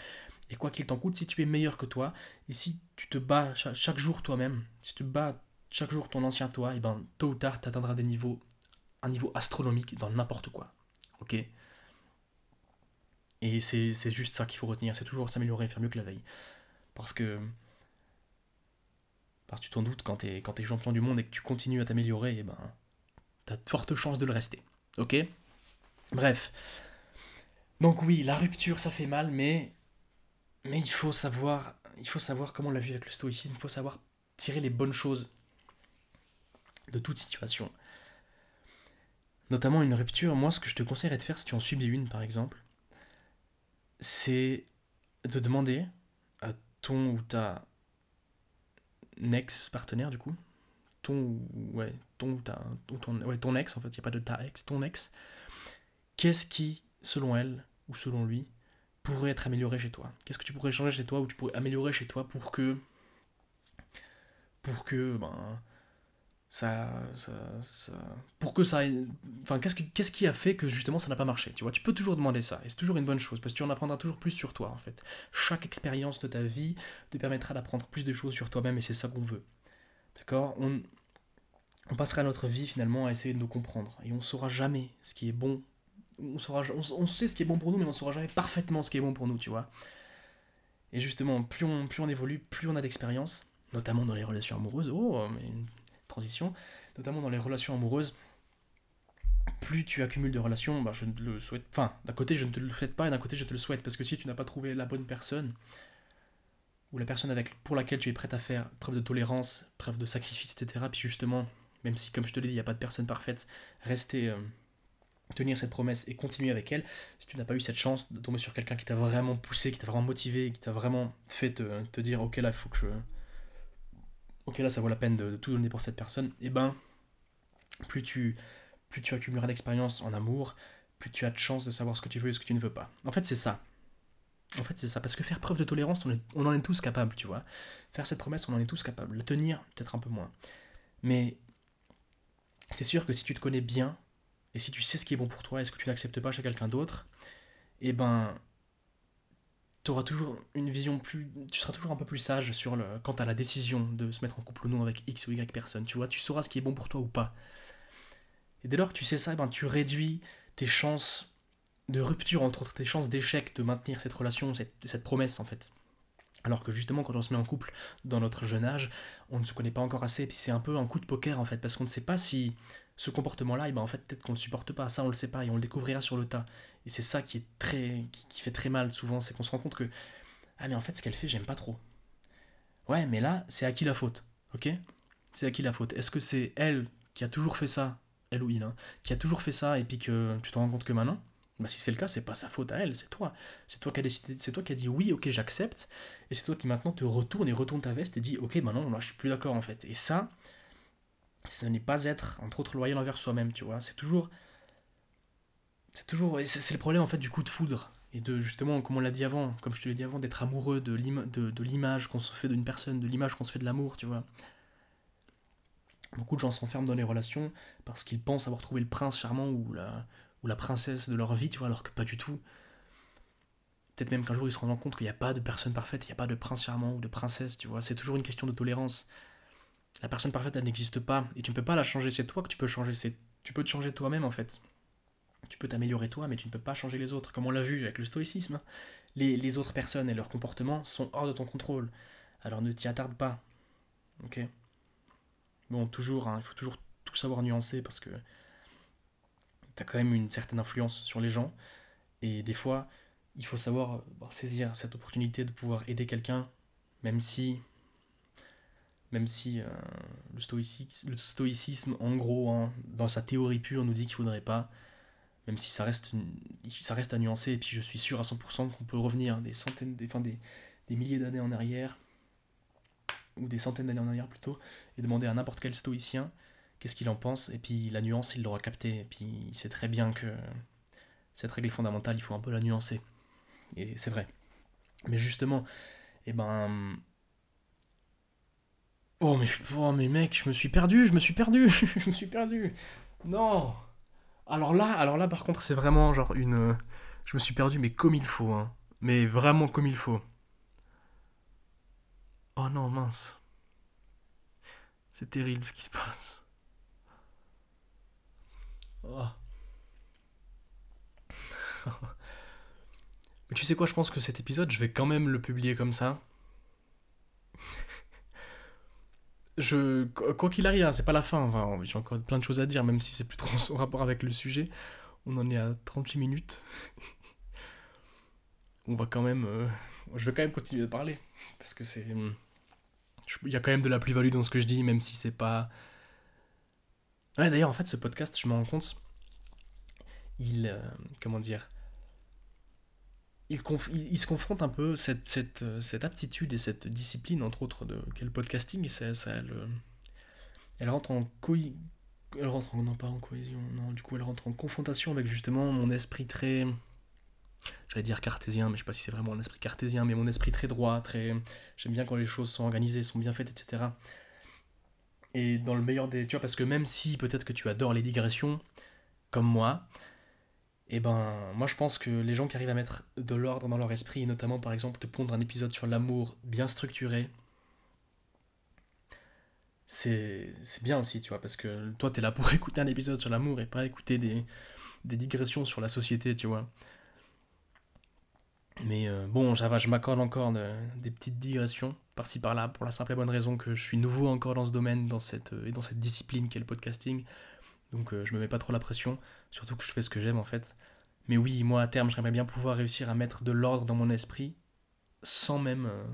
Et quoi qu'il t'en coûte, si tu es meilleur que toi, et si tu te bats chaque, jour toi-même, si tu bats chaque jour ton ancien toi, et ben tôt ou tard, tu atteindras des niveaux, un niveau astronomique dans n'importe quoi. Ok? Et c'est juste ça qu'il faut retenir, c'est toujours s'améliorer, faire mieux que la veille. Parce que parce que tu t'en doutes, quand tu es, champion du monde et que tu continues à t'améliorer, eh ben, t'as de fortes chances de le rester. Ok? Bref. Donc oui, la rupture, ça fait mal, mais, mais il faut savoir, il faut savoir comment on l'a vu avec le stoïcisme, il faut savoir tirer les bonnes choses de toute situation. Notamment une rupture, moi ce que je te conseillerais de faire si tu en subis une par exemple, c'est de demander à ton ou ta ex partenaire du coup, ton ouais, ton, ton, ouais, ton ex en fait, il n'y a pas de ta ex, ton ex, qu'est-ce qui, selon elle ou selon lui, pourrait être amélioré chez toi? Qu'est-ce que tu pourrais changer chez toi ou tu pourrais améliorer chez toi pour que pour que ben ça, ça, ça, pour que ça enfin qu'est-ce, qui a fait que justement ça n'a pas marché tu vois? Tu peux toujours demander ça et c'est toujours une bonne chose parce que tu en apprendras toujours plus sur toi en fait. Chaque expérience de ta vie te permettra d'apprendre plus de choses sur toi-même et c'est ça qu'on veut. D'accord? On, on passera notre vie finalement à essayer de nous comprendre et on saura jamais ce qui est bon. On saura on, sait ce qui est bon pour nous mais on saura jamais parfaitement ce qui est bon pour nous tu vois? Et justement plus on plus on évolue plus on a d'expérience notamment dans les relations amoureuses. Oh mais transition, notamment dans les relations amoureuses, plus tu accumules de relations, bah, je ne le souhaite. Enfin, d'un côté, je ne te le souhaite pas, et d'un côté, je te le souhaite. Parce que si tu n'as pas trouvé la bonne personne, ou la personne avec, pour laquelle tu es prête à faire preuve de tolérance, preuve de sacrifice, etc., puis justement, même si, comme je te l'ai dit, il n'y a pas de personne parfaite, rester. Euh, tenir cette promesse et continuer avec elle, si tu n'as pas eu cette chance de tomber sur quelqu'un qui t'a vraiment poussé, qui t'a vraiment motivé, qui t'a vraiment fait te, te dire ok là il faut que je, ok là ça vaut la peine de, tout donner pour cette personne, et eh ben plus tu, plus tu accumuleras d'expérience en amour, plus tu as de chance de savoir ce que tu veux et ce que tu ne veux pas. En fait c'est ça. En fait c'est ça, parce que faire preuve de tolérance, on, en est tous capables, tu vois. Faire cette promesse, on en est tous capables. La tenir, peut-être un peu moins. Mais c'est sûr que si tu te connais bien, et si tu sais ce qui est bon pour toi et ce que tu n'acceptes pas chez quelqu'un d'autre, et eh ben tu auras toujours une vision plus. Tu seras toujours un peu plus sage sur le, quant à la décision de se mettre en couple ou non avec X ou Y personne. Tu vois, tu sauras ce qui est bon pour toi ou pas. Et dès lors que tu sais ça, eh ben, tu réduis tes chances de rupture, entre autres tes chances d'échec de maintenir cette relation, cette, cette promesse en fait. Alors que justement, quand on se met en couple dans notre jeune âge, on ne se connaît pas encore assez, et puis c'est un peu un coup de poker en fait, parce qu'on ne sait pas si ce comportement-là, et ben en fait, peut-être qu'on ne le supporte pas. Ça, on le sait pas et on le découvrira sur le tas. Et c'est ça qui est très, qui, fait très mal souvent, c'est qu'on se rend compte que ah mais en fait, ce qu'elle fait, j'aime pas trop. Ouais, mais là, c'est à qui la faute, ok? C'est à qui la faute? Est-ce que c'est elle qui a toujours fait ça, elle ou il, hein, qui a toujours fait ça et puis que tu te rends compte que maintenant? Bah, si c'est le cas, c'est pas sa faute à elle, c'est toi. C'est toi qui a décidé, c'est toi qui a dit oui, ok, j'accepte, et c'est toi qui maintenant te retourne et retourne ta veste et dit ok, maintenant, bah moi je suis plus d'accord en fait. Et ça, ce n'est pas être, entre autres, loyal envers soi-même, tu vois. C'est toujours. C'est toujours. C'est le problème, en fait, du coup de foudre. Et de, justement, comme on l'a dit avant, comme je te l'ai dit avant, d'être amoureux de l'image qu'on se fait d'une personne, de l'image qu'on se fait de l'amour, tu vois. Beaucoup de gens s'enferment dans les relations parce qu'ils pensent avoir trouvé le prince charmant ou la, ou la princesse de leur vie, tu vois, alors que pas du tout. Peut-être même qu'un jour ils se rendront compte qu'il n'y a pas de personne parfaite, il n'y a pas de prince charmant ou de princesse, tu vois. C'est toujours une question de tolérance. La personne parfaite, elle n'existe pas. Et tu ne peux pas la changer, c'est toi que tu peux changer. C'est... Tu peux te changer toi-même, en fait. Tu peux t'améliorer toi, mais tu ne peux pas changer les autres. Comme on l'a vu avec le stoïcisme, les, les autres personnes et leurs comportements sont hors de ton contrôle. Alors ne t'y attarde pas. Ok? Bon, toujours, hein, il faut toujours tout savoir nuancer parce que tu as quand même une certaine influence sur les gens. Et des fois, il faut savoir bah, saisir cette opportunité de pouvoir aider quelqu'un, même si même si euh, le, stoïcisme, en gros, hein, dans sa théorie pure, nous dit qu'il faudrait pas, même si ça reste, ça reste à nuancer, et puis je suis sûr à 100% qu'on peut revenir des centaines, des, enfin des, des milliers d'années en arrière, ou des centaines d'années en arrière plutôt, et demander à n'importe quel stoïcien qu'est-ce qu'il en pense, et puis la nuance, il l'aura capté, et puis il sait très bien que cette règle fondamentale, il faut un peu la nuancer. Et c'est vrai. Mais justement, eh ben, Oh mais, oh mais mec, je me suis perdu, je me suis perdu, je me suis perdu. Non. Alors là, alors là par contre, c'est vraiment genre une je me suis perdu mais comme il faut hein. Mais vraiment comme il faut. Oh non, mince. C'est terrible ce qui se passe. Oh. Mais tu sais quoi, je pense que cet épisode, je vais quand même le publier comme ça. Je, quoi qu'il arrive, hein, c'est pas la fin. Enfin, j'ai encore plein de choses à dire, même si c'est plus trop en rapport avec le sujet. On en est à 38 minutes. On va quand même. Euh, je vais quand même continuer de parler. Parce que c'est. Hmm, il y a quand même de la plus-value dans ce que je dis, même si c'est pas. Ouais, d'ailleurs, en fait, ce podcast, je me rends compte. Il. Euh, comment dire il, se confronte un peu cette, cette, euh, cette, aptitude et cette discipline, entre autres, de quel podcasting, ça, euh, elle, rentre en elle rentre non pas en cohésion, non, du coup elle rentre en confrontation avec justement mon esprit très, j'allais dire cartésien, mais je sais pas si c'est vraiment un esprit cartésien, mais mon esprit très droit, très, j'aime bien quand les choses sont organisées, sont bien faites, etc. Et dans le meilleur des, tu vois, parce que même si peut-être que tu adores les digressions, comme moi, et eh ben moi je pense que les gens qui arrivent à mettre de l'ordre dans leur esprit, et notamment par exemple te pondre un épisode sur l'amour bien structuré, c'est bien aussi, tu vois, parce que toi t'es là pour écouter un épisode sur l'amour et pas écouter des, digressions sur la société, tu vois. Mais euh, bon, ça je m'accorde encore des petites digressions par-ci par-là, pour la simple et bonne raison que je suis nouveau encore dans ce domaine, dans cette, et dans cette discipline qu'est le podcasting. Donc euh, je me mets pas trop la pression, surtout que je fais ce que j'aime en fait. Mais oui, moi à terme, j'aimerais bien pouvoir réussir à mettre de l'ordre dans mon esprit sans même euh,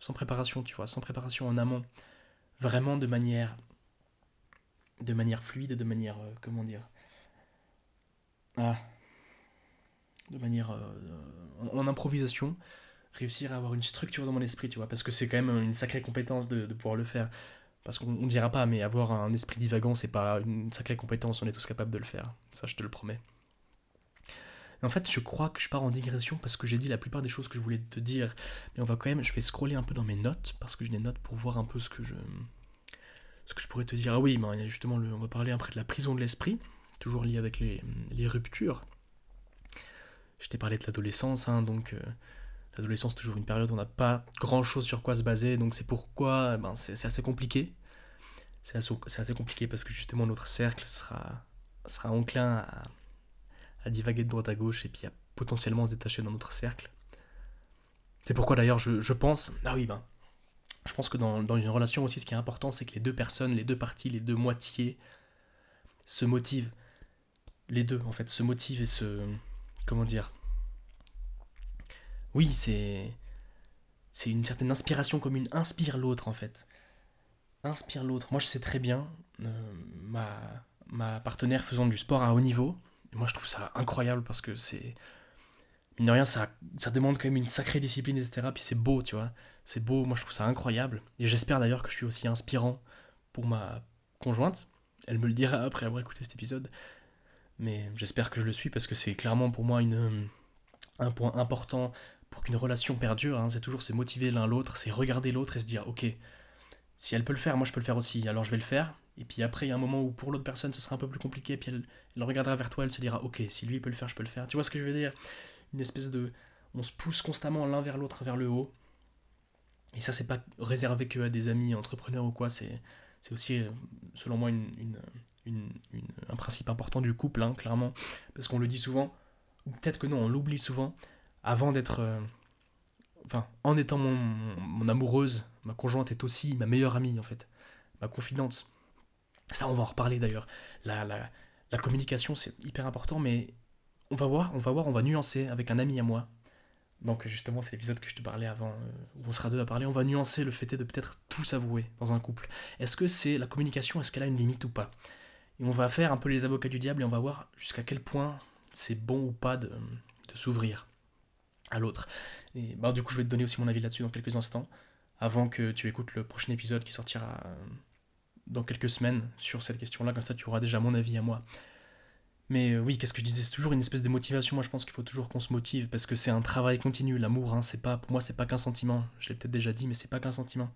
sans préparation, tu vois, sans préparation en amont, vraiment de manière de manière fluide, de manière euh, comment dire ah de manière en, improvisation, réussir à avoir une structure dans mon esprit, tu vois, parce que c'est quand même une sacrée compétence de pouvoir le faire. Parce qu'on ne dira pas, mais avoir un esprit divagant, c'est pas une sacrée compétence, on est tous capables de le faire. Ça, je te le promets. en fait, je crois que je pars en digression parce que j'ai dit la plupart des choses que je voulais te dire. Mais on va quand même, je vais scroller un peu dans mes notes, parce que j'ai des notes pour voir un peu ce que je, ce que je pourrais te dire. Ah oui, ben, justement, on va parler après de la prison de l'esprit, toujours lié avec les, ruptures. Je t'ai parlé de l'adolescence, hein, donc euh, L'adolescence, c'est toujours une période où on n'a pas grand chose sur quoi se baser, donc c'est pourquoi eh ben, c'est assez compliqué. C'est assez, compliqué parce que justement notre cercle sera, sera enclin à, divaguer de droite à gauche et puis à potentiellement se détacher dans notre cercle. C'est pourquoi d'ailleurs je, pense. Ah oui, ben. Je pense que dans, dans une relation aussi, ce qui est important, c'est que les deux personnes, les deux parties, les deux moitiés se motivent. Les deux, en fait, se motivent et se. Comment dire Oui, c'est. C'est une certaine inspiration commune. Inspire l'autre, en fait. Inspire l'autre. Moi, je sais très bien, euh, ma, partenaire faisant du sport à haut niveau, moi, je trouve ça incroyable parce que c'est. Mine de rien, ça, ça demande quand même une sacrée discipline, etc. Puis c'est beau, tu vois. C'est beau, moi je trouve ça incroyable. Et j'espère d'ailleurs que je suis aussi inspirant pour ma conjointe. Elle me le dira après avoir écouté cet épisode. Mais j'espère que je le suis parce que c'est clairement pour moi un point important pour qu'une relation perdure. Hein. c'est toujours se motiver l'un l'autre, c'est regarder l'autre et se dire ok, si elle peut le faire, moi je peux le faire aussi, alors je vais le faire. Et puis après, il y a un moment où pour l'autre personne ce sera un peu plus compliqué, puis elle, elle, regardera vers toi, elle se dira ok, si lui peut le faire, je peux le faire. Tu vois ce que je veux dire? Une espèce de. On se pousse constamment l'un vers l'autre, vers le haut. Et ça, c'est pas réservé que à des amis entrepreneurs ou quoi, c'est aussi, euh, selon moi, un principe important du couple, hein, clairement. Parce qu'on le dit souvent, ou peut-être que non, on l'oublie souvent, avant d'être. Euh, enfin, en étant mon, amoureuse, ma conjointe est aussi ma meilleure amie, en fait, ma confidente. Ça, on va en reparler d'ailleurs. La, communication, c'est hyper important, mais on va voir, on va voir, on va nuancer avec un ami à moi. Donc justement, c'est l'épisode que je te parlais avant, euh, où on sera deux à parler. On va nuancer le fait de peut-être tout s'avouer dans un couple. Est-ce que c'est la communication, est-ce qu'elle a une limite ou pas? Et on va faire un peu les avocats du diable et on va voir jusqu'à quel point c'est bon ou pas de s'ouvrir à l'autre. Et bah, du coup, je vais te donner aussi mon avis là-dessus dans quelques instants, avant que tu écoutes le prochain épisode qui sortira euh, dans quelques semaines sur cette question-là, comme ça tu auras déjà mon avis à moi. Mais euh, oui, qu'est-ce que je disais? C'est toujours une espèce de motivation. Moi, je pense qu'il faut toujours qu'on se motive parce que c'est un travail continu. L'amour, hein, c'est pas, pour moi, c'est pas qu'un sentiment. Je l'ai peut-être déjà dit, mais c'est pas qu'un sentiment.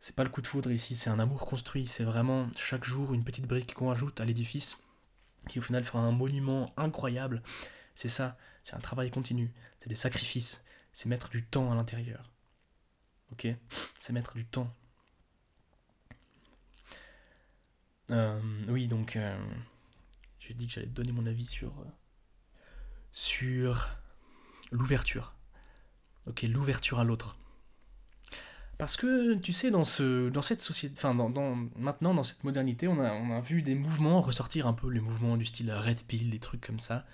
C'est pas le coup de foudre ici. C'est un amour construit. C'est vraiment chaque jour une petite brique qu'on ajoute à l'édifice qui au final fera un monument incroyable. C'est ça. C'est un travail continu. C'est des sacrifices. C'est mettre du temps à l'intérieur. Ok? C'est mettre du temps. Euh, oui, donc euh, j'ai dit que j'allais te donner mon avis sur euh, sur l'ouverture. Ok, l'ouverture à l'autre. Parce que tu sais, dans ce dans cette société, enfin dans, maintenant dans cette modernité, on a, on a vu des mouvements ressortir un peu les mouvements du style red pill, des trucs comme ça,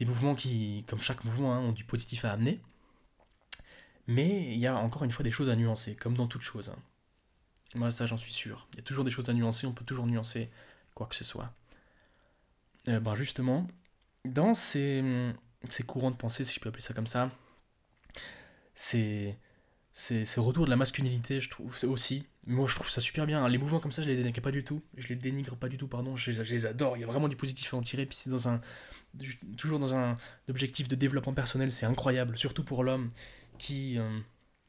des mouvements qui, comme chaque mouvement, hein, ont du positif à amener. Mais il y a encore une fois des choses à nuancer, comme dans toute chose. Hein. Moi, ça, j'en suis sûr. Il y a toujours des choses à nuancer, on peut toujours nuancer quoi que ce soit. Euh, ben justement, dans ces, ces, courants de pensée, si je peux appeler ça comme ça, c'est ce retour de la masculinité, je trouve, aussi. Moi, je trouve ça super bien. Les mouvements comme ça, je les dénigre pas du tout. Je les dénigre pas du tout, pardon. Je, les adore. Il y a vraiment du positif à en tirer. Puis c'est dans un, toujours dans un objectif de développement personnel, c'est incroyable. Surtout pour l'homme qui, euh,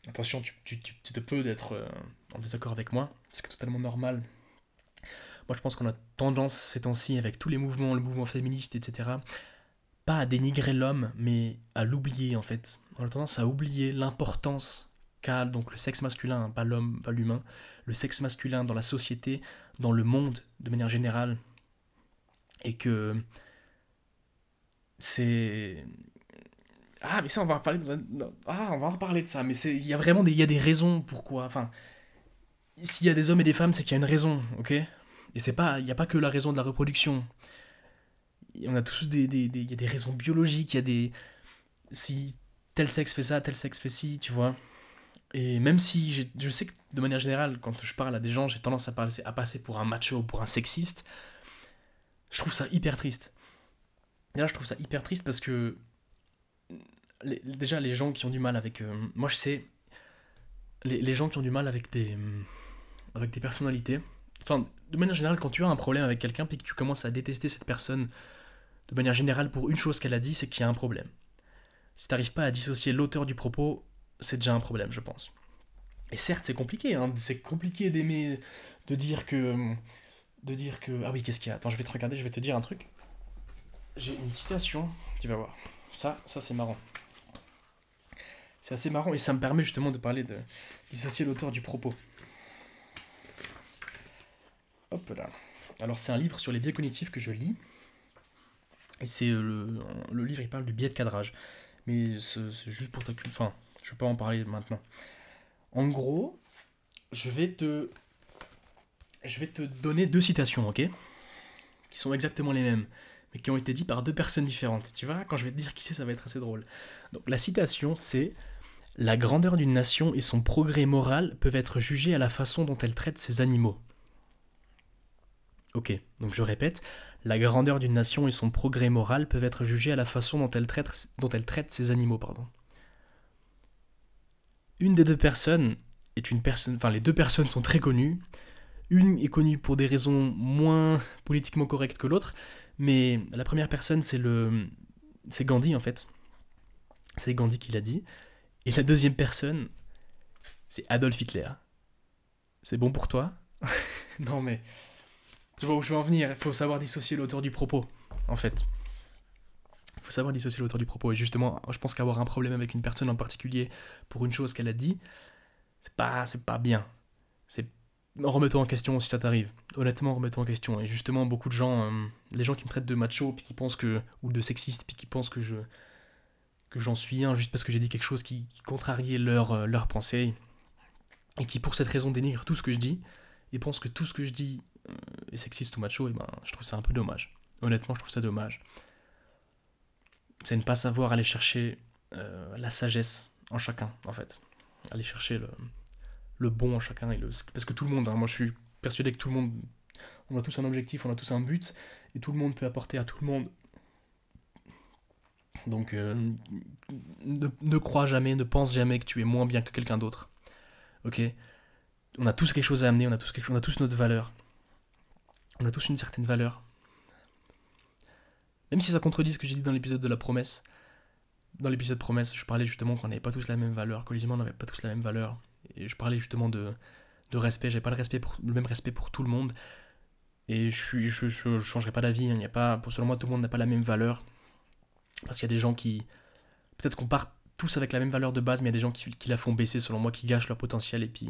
Attention, tu, tu, tu, te peux d'être euh, en désaccord avec moi, c'est totalement normal. Moi, je pense qu'on a tendance ces temps-ci, avec tous les mouvements, le mouvement féministe, etc., pas à dénigrer l'homme, mais à l'oublier, en fait. On a tendance à oublier l'importance donc le sexe masculin, pas l'homme, pas l'humain, le sexe masculin dans la société, dans le monde, de manière générale. Et que c'est ah, mais ça, on va en parler Ah, on va en reparler de ça, mais il y a vraiment des, y a des raisons pourquoi. Enfin, s'il y a des hommes et des femmes, c'est qu'il y a une raison, ok? Et c'est pas, il n'y a pas que la raison de la reproduction. On a tous des, des, des, y a des raisons biologiques, il y a des... Si tel sexe fait ça, tel sexe fait ci, tu vois. Et même si je sais que de manière générale, quand je parle à des gens, j'ai tendance à, passer, à passer pour un macho, pour un sexiste, je trouve ça hyper triste. D'ailleurs, je trouve ça hyper triste parce que déjà les gens qui ont du mal avec... Euh, moi je sais, les, les, gens qui ont du mal avec des, euh, avec des personnalités, enfin de manière générale quand tu as un problème avec quelqu'un puis que tu commences à détester cette personne de manière générale pour une chose qu'elle a dit, c'est qu'il y a un problème. Si tu n'arrives pas à dissocier l'auteur du propos, c'est déjà un problème je pense. Et certes c'est compliqué, hein, c'est compliqué d'aimer, de dire que... De dire que... Ah oui, qu'est-ce qu'il y a? Attends, je vais te regarder, je vais te dire un truc. J'ai une citation, tu vas voir. Ça, ça c'est marrant. C'est assez marrant et ça me permet justement de parler de dissocier l'auteur du propos. Hop là. Alors c'est un livre sur les biais cognitifs que je lis. Et c'est euh, le, le, livre, il parle du biais de cadrage. Mais c'est juste pour ta Enfin, je pas en parler maintenant. En gros, je vais te... Je vais te donner deux citations, ok? Qui sont exactement les mêmes, mais qui ont été dits par deux personnes différentes. Tu vois, quand je vais te dire qui c'est, ça va être assez drôle. Donc la citation, c'est La grandeur d'une nation et son progrès moral peuvent être jugés à la façon dont elle traite ses animaux. Ok, donc je répète, la grandeur d'une nation et son progrès moral peuvent être jugés à la façon dont elle traite, dont elle traite ses animaux. Pardon. Une des deux personnes est une personne, enfin les deux personnes sont très connues. Une est connue pour des raisons moins politiquement correctes que l'autre, mais la première personne c'est le, c'est Gandhi en fait. C'est Gandhi qui l'a dit. Et la deuxième personne, c'est Adolf Hitler. C'est bon pour toi? Non mais tu vois où je veux en venir? Il faut savoir dissocier l'auteur du propos, en fait. Savoir dissocier l'auteur du propos. Et justement, je pense qu'avoir un problème avec une personne en particulier pour une chose qu'elle a dit, c'est pas, c'est pas bien. C'est remets-toi en question si ça t'arrive. Honnêtement, remets-toi en question. Et justement, beaucoup de gens, euh, les gens qui me traitent de macho, puis qui pensent que, ou de sexiste, puis qui pensent que je, que j'en suis un juste parce que j'ai dit quelque chose qui, contrariait leur, euh, leur pensée, et qui pour cette raison dénigrent tout ce que je dis, et pensent que tout ce que je dis et sexiste ou macho, et ben, je trouve ça un peu dommage. Honnêtement, je trouve ça dommage. C'est ne pas savoir aller chercher euh, la sagesse en chacun, en fait. Aller chercher le, bon en chacun. Et le, parce que tout le monde, hein, moi je suis persuadé que tout le monde, on a tous un objectif, on a tous un but, et tout le monde peut apporter à tout le monde. Donc euh, ne, crois jamais, ne pense jamais que tu es moins bien que quelqu'un d'autre. Ok? On a tous quelque chose à amener, on a tous, on a tous notre valeur. On a tous une certaine valeur. Même si ça contredit ce que j'ai dit dans l'épisode de la promesse. Dans l'épisode promesse, je parlais justement qu'on n'avait pas tous la même valeur, que les humains n'avaient pas tous la même valeur. Et je parlais justement de, de respect. J'avais pas le, respect le même respect pour tout le monde. Et je je, changerai pas d'avis. Hein. Selon moi, tout le monde n'a pas la même valeur. Parce qu'il y a des gens qui. Peut-être qu'on part tous avec la même valeur de base, mais il y a des gens qui, qui la font baisser, selon moi, qui gâchent leur potentiel. Et puis.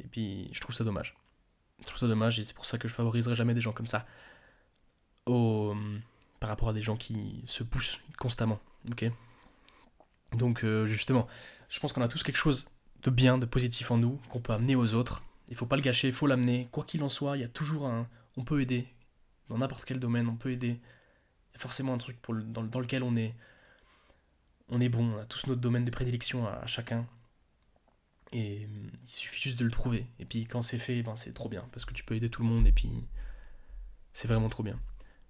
Et puis, je trouve ça dommage. Je trouve ça dommage et c'est pour ça que je favoriserai jamais des gens comme ça au, par rapport à des gens qui se poussent constamment. Ok Donc, euh, justement, je pense qu'on a tous quelque chose de bien, de positif en nous, qu'on peut amener aux autres. Il faut pas le gâcher, il faut l'amener. Quoi qu'il en soit, il y a toujours un. On peut aider. Dans n'importe quel domaine, on peut aider. Il y a forcément un truc pour dans, lequel on est. On est bon, on a tous notre domaine de prédilection à, à chacun. Et mm, il suffit juste de le trouver. Et puis quand c'est fait, ben, c'est trop bien. Parce que tu peux aider tout le monde. Et puis c'est vraiment trop bien.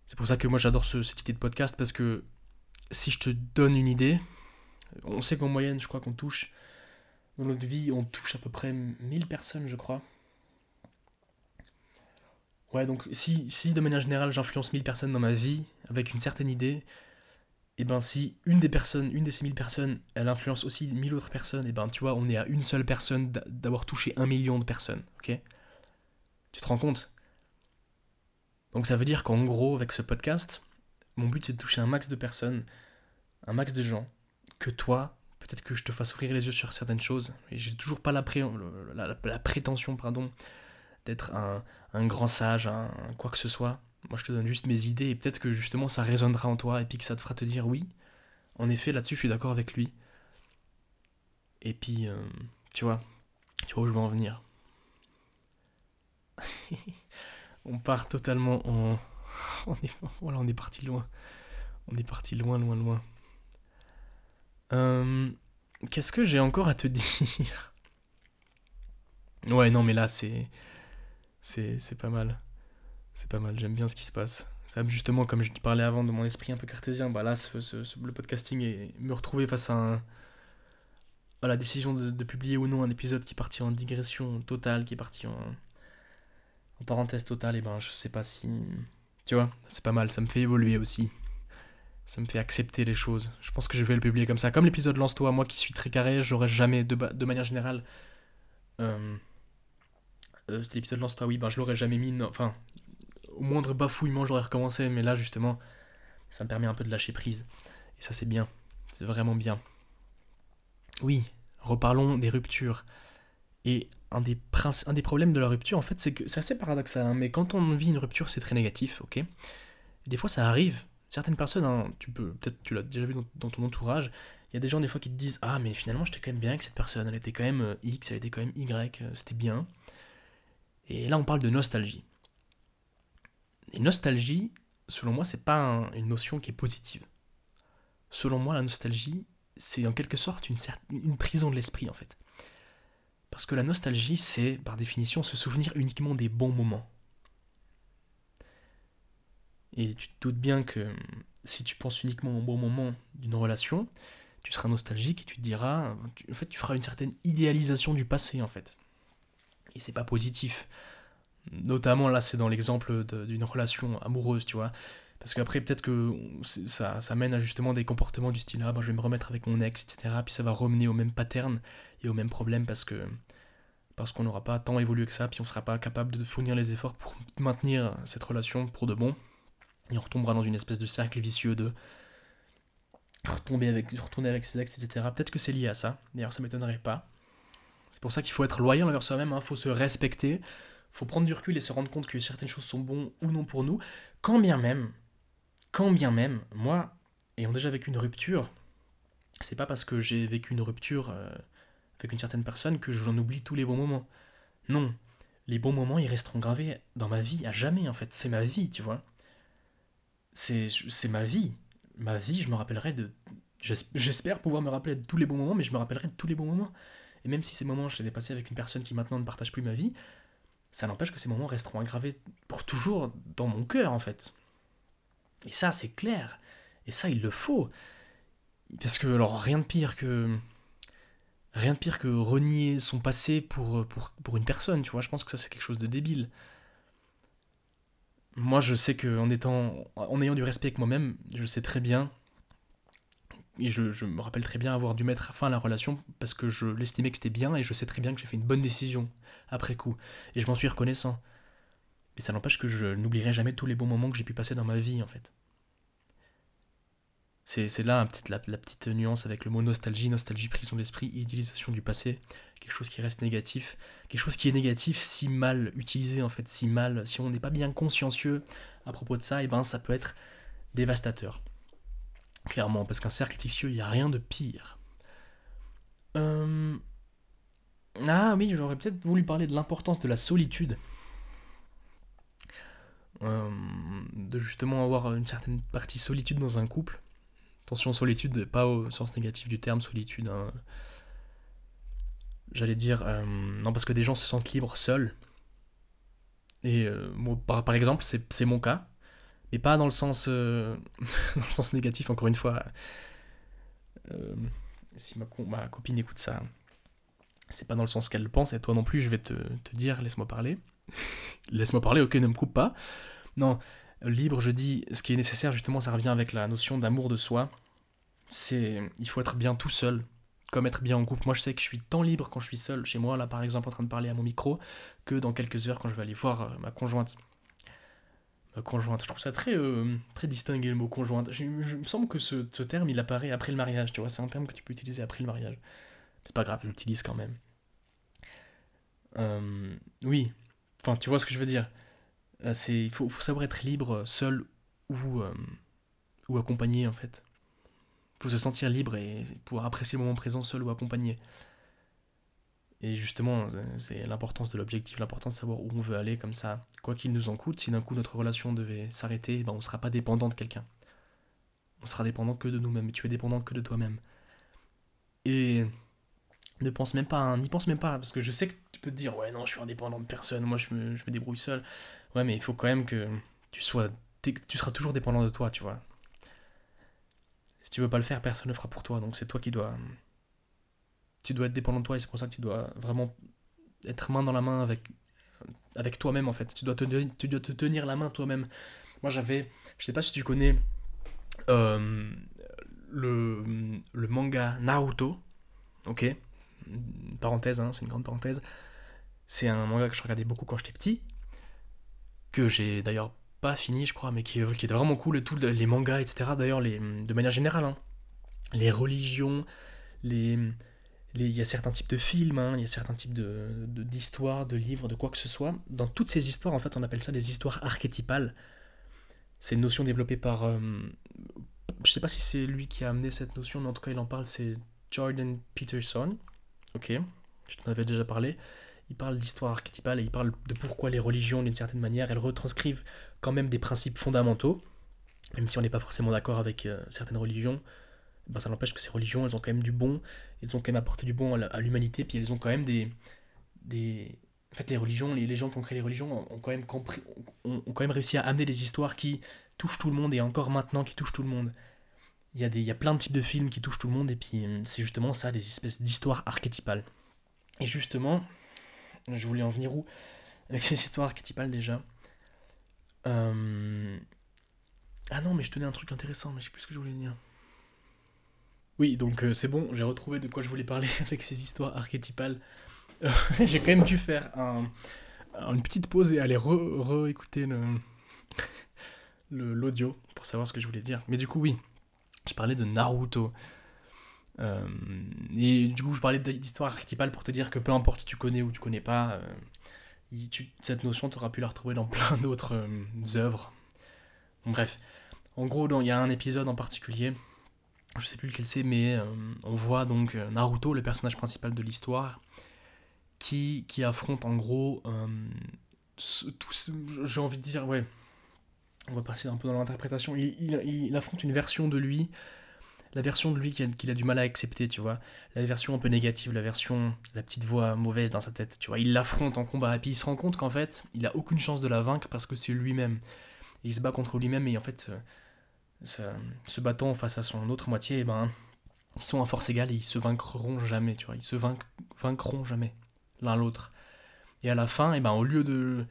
C'est pour ça que moi j'adore ce, cette idée de podcast. Parce que si je te donne une idée, on sait qu'en moyenne, je crois qu'on touche. Dans notre vie, on touche à peu près 1000 personnes, je crois. Ouais, donc si, si de manière générale j'influence 1000 personnes dans ma vie avec une certaine idée, et eh ben si une des personnes, une de ces 1000 personnes, elle influence aussi 1000 autres personnes, et eh ben tu vois, on est à une seule personne d'avoir touché un million de personnes, ok? Tu te rends compte? Donc ça veut dire qu'en gros, avec ce podcast, mon but c'est de toucher un max de personnes, un max de gens, que toi, peut-être que je te fasse ouvrir les yeux sur certaines choses, et j'ai toujours pas la, pré la, la, prétention, pardon, d'être un, un, grand sage, un, quoi que ce soit. Moi, je te donne juste mes idées et peut-être que justement ça résonnera en toi et puis que ça te fera te dire oui, en effet, là-dessus, je suis d'accord avec lui. Et puis, euh, tu vois, tu vois où je veux en venir. on part totalement en. On est... Voilà, on est parti loin. On est parti loin, loin, loin. Euh... Qu'est-ce que j'ai encore à te dire? Ouais, non, mais là, c'est. C'est pas mal. C'est pas mal, j'aime bien ce qui se passe. Justement, comme je te parlais avant de mon esprit un peu cartésien, bah là, ce, le podcasting et me retrouver face à la décision de, de, publier ou non un épisode qui est parti en digression totale, qui est parti en, en parenthèse totale, et ben je sais pas si. Tu vois, c'est pas mal, ça me fait évoluer aussi. Ça me fait accepter les choses. Je pense que je vais le publier comme ça. Comme l'épisode Lance-toi, moi qui suis très carré, j'aurais jamais, de, manière générale. Euh, euh, l'épisode Lance-toi, oui, ben je l'aurais jamais mis. Enfin, au moindre bafouillement, j'aurais recommencé. Mais là, justement, ça me permet un peu de lâcher prise. Et ça, c'est bien. C'est vraiment bien. Oui, reparlons des ruptures. Et un des, problèmes de la rupture, en fait, c'est que c'est assez paradoxal. Hein, mais quand on vit une rupture, c'est très négatif, ok? Des fois, ça arrive. Certaines personnes, hein, tu peux, peut-être tu l'as déjà vu dans, dans, ton entourage, il y a des gens des fois qui te disent Ah, mais finalement, j'étais quand même bien avec cette personne. Elle était quand même euh, X, elle était quand même Y, euh, c'était bien. Et là, on parle de nostalgie. Et nostalgie, selon moi, c'est pas une notion qui est positive. Selon moi, la nostalgie, c'est en quelque sorte une, une prison de l'esprit, en fait. Parce que la nostalgie, c'est, par définition, se souvenir uniquement des bons moments. Et tu te doutes bien que si tu penses uniquement aux bons moments d'une relation, tu seras nostalgique et tu te diras, en fait, tu feras une certaine idéalisation du passé, en fait. Et c'est pas positif. Notamment là, c'est dans l'exemple d'une relation amoureuse, tu vois. Parce qu'après, peut-être que ça, ça, mène à justement des comportements du style Ah, ben, je vais me remettre avec mon ex, etc. Puis ça va remener au même pattern et au même problème parce que parce qu'on n'aura pas tant évolué que ça, puis on ne sera pas capable de fournir les efforts pour maintenir cette relation pour de bon. Et on retombera dans une espèce de cercle vicieux de retomber avec, retourner avec ses ex, etc. Peut-être que c'est lié à ça. D'ailleurs, ça m'étonnerait pas. C'est pour ça qu'il faut être loyal envers soi-même, il hein. faut se respecter, faut prendre du recul et se rendre compte que certaines choses sont bonnes ou non pour nous. Quand bien même, quand bien même, moi, ayant déjà vécu une rupture, c'est pas parce que j'ai vécu une rupture euh, avec une certaine personne que j'en oublie tous les bons moments. Non, les bons moments, ils resteront gravés dans ma vie à jamais, en fait. C'est ma vie, tu vois. C'est ma vie ma vie, je me rappellerai de. J'espère pouvoir me rappeler de tous les bons moments, mais je me rappellerai de tous les bons moments. Et même si ces moments, je les ai passés avec une personne qui maintenant ne partage plus ma vie, ça n'empêche que ces moments resteront aggravés pour toujours dans mon cœur, en fait. Et ça, c'est clair. Et ça, il le faut. Parce que, alors, rien de pire que. Rien de pire que renier son passé pour, pour, pour une personne, tu vois. Je pense que ça, c'est quelque chose de débile moi, je sais qu'en étant, en ayant du respect avec moi-même, je sais très bien, et je, me rappelle très bien avoir dû mettre fin à la relation parce que je l'estimais que c'était bien et je sais très bien que j'ai fait une bonne décision après coup. Et je m'en suis reconnaissant. Mais ça n'empêche que je n'oublierai jamais tous les bons moments que j'ai pu passer dans ma vie, en fait. C'est là la, petite nuance avec le mot nostalgie, nostalgie, prison d'esprit, idéalisation du passé, quelque chose qui reste négatif, quelque chose qui est négatif si mal utilisé en fait, si mal, si on n'est pas bien consciencieux à propos de ça, et eh ben ça peut être dévastateur. Clairement, parce qu'un cercle vicieux, il n'y a rien de pire. Euh, ah oui, j'aurais peut-être voulu parler de l'importance de la solitude. Euh, de justement avoir une certaine partie solitude dans un couple Attention, solitude, pas au sens négatif du terme solitude. Hein. J'allais dire, euh, non, parce que des gens se sentent libres seuls. Et euh, par, exemple, c'est mon cas, mais pas dans le sens, euh, dans le sens négatif, encore une fois. si ma, ma, copine écoute ça, c'est pas dans le sens qu'elle le pense, et toi non plus, je vais te, te dire, laisse-moi parler. laisse-moi parler, ok, ne me coupe pas. Non, libre, je dis, ce qui est nécessaire, justement, ça revient avec la notion d'amour de soi. C'est, il faut être bien tout seul, comme être bien en couple. Moi, je sais que je suis tant libre quand je suis seul chez moi, là, par exemple, en train de parler à mon micro, que dans quelques heures quand je vais aller voir euh, ma conjointe. Ma conjointe, je trouve ça très, euh, très distingué le mot conjointe. Je, me semble que ce, terme, il apparaît après le mariage, tu vois, c'est un terme que tu peux utiliser après le mariage. C'est pas grave, je l'utilise quand même. Euh, oui, enfin, tu vois ce que je veux dire. Euh, il faut, savoir être libre seul ou, euh, ou accompagné en fait. Il faut se sentir libre et pouvoir apprécier le moment présent seul ou accompagné. Et justement, c'est l'importance de l'objectif, l'importance de savoir où on veut aller comme ça. Quoi qu'il nous en coûte, si d'un coup notre relation devait s'arrêter, ben on ne sera pas dépendant de quelqu'un. On sera dépendant que de nous-mêmes. Tu es dépendant que de toi-même. Et ne pense même pas, n'y pense même pas, parce que je sais que tu peux te dire, ouais, non, je suis indépendant de personne, moi je me, je me débrouille seul. Ouais, mais il faut quand même que tu sois. Tu seras toujours dépendant de toi, tu vois. Si tu veux pas le faire, personne ne le fera pour toi. Donc c'est toi qui dois. Tu dois être dépendant de toi et c'est pour ça que tu dois vraiment être main dans la main avec, avec toi-même en fait. Tu dois, te, te tenir la main toi-même. Moi j'avais. Je sais pas si tu connais euh, le, le manga Naruto. Ok? Une parenthèse, hein, c'est une grande parenthèse. C'est un manga que je regardais beaucoup quand j'étais petit que j'ai d'ailleurs pas fini, je crois, mais qui, qui était vraiment cool, tout, les mangas, etc. D'ailleurs, de manière générale, hein. les religions, les, il y a certains types de films, hein, il y a certains types de, d'histoires, de, livres, de quoi que ce soit. Dans toutes ces histoires, en fait, on appelle ça des histoires archétypales. C'est une notion développée par. Euh, je sais pas si c'est lui qui a amené cette notion, mais en tout cas, il en parle, c'est Jordan Peterson. Ok, je t'en avais déjà parlé. il parle d'histoire archétypale et il parle de pourquoi les religions, d'une certaine manière, elles retranscrivent quand même des principes fondamentaux, même si on n'est pas forcément d'accord avec euh, certaines religions. Ben, ça n'empêche que ces religions, elles ont quand même du bon, elles ont quand même apporté du bon à l'humanité, puis elles ont quand même des, des... En fait, les religions, les, gens qui ont créé les religions ont quand, même compris, ont quand même réussi à amener des histoires qui touchent tout le monde, et encore maintenant qui touchent tout le monde. Il y, a y a plein de types de films qui touchent tout le monde, et puis hum, c'est justement ça, des espèces d'histoires archétypales. Et justement, je voulais en venir où Avec ces histoires archétypales déjà? Euh, ah non, mais je tenais un truc intéressant, mais je sais plus ce que je voulais dire. Oui, donc euh, c'est bon, j'ai retrouvé de quoi je voulais parler avec ces histoires archétypales. Euh, j'ai quand même dû faire un, une petite pause et aller réécouter re l'audio pour savoir ce que je voulais dire. Mais du coup, oui, je parlais de Naruto. Euh, et du coup, je parlais d'histoire archétypale pour te dire que peu importe si tu connais ou tu connais pas, euh, cette notion, tu auras pu la retrouver dans plein d'autres euh, œuvres. bref, en gros, il y a un épisode en particulier, je sais plus lequel c'est, mais on voit donc Naruto, le personnage principal de l'histoire, qui, qui affronte en gros j'ai envie de dire, ouais, on va passer un peu dans l'interprétation, il, affronte une version de lui la version de lui qu'il a, du mal à accepter, tu vois. La version un peu négative, la version, la petite voix mauvaise dans sa tête, tu vois. Il l'affronte en combat et puis il se rend compte qu'en fait, il a aucune chance de la vaincre parce que c'est lui-même. Il se bat contre lui-même et en fait, euh, se battant face à son autre moitié, eh ben, ils sont à force égale et ils se vaincront jamais, tu vois. Ils se vaincront jamais l'un l'autre. Et à la fin, eh ben, au lieu de,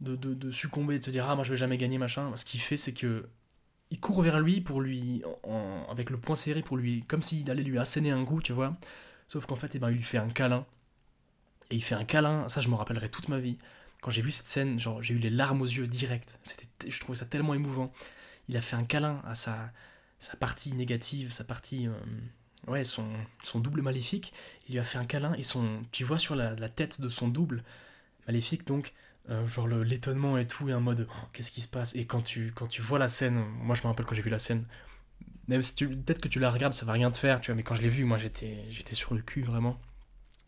de, de, de succomber, de se dire ah moi je vais jamais gagner machin, ce qu'il fait c'est que il court vers lui pour lui, avec le poing serré pour lui, comme s'il allait lui asséner un goût, tu vois. Sauf qu'en fait, eh ben, il lui fait un câlin. Et il fait un câlin, ça je me rappellerai toute ma vie. Quand j'ai vu cette scène, genre j'ai eu les larmes aux yeux direct. C'était, je trouvais ça tellement émouvant. Il a fait un câlin à sa, sa partie négative, sa partie, euh, ouais, son, son double maléfique. Il lui a fait un câlin et son, tu vois sur la tête de son double maléfique donc euh, genre l'étonnement et tout, et en mode oh, qu'est-ce qui se passe? Et quand tu, quand tu vois la scène, moi je me rappelle quand j'ai vu la scène, même si peut-être que tu la regardes, ça va rien te faire, tu vois, mais quand je l'ai vue, moi j'étais, j'étais sur le cul vraiment.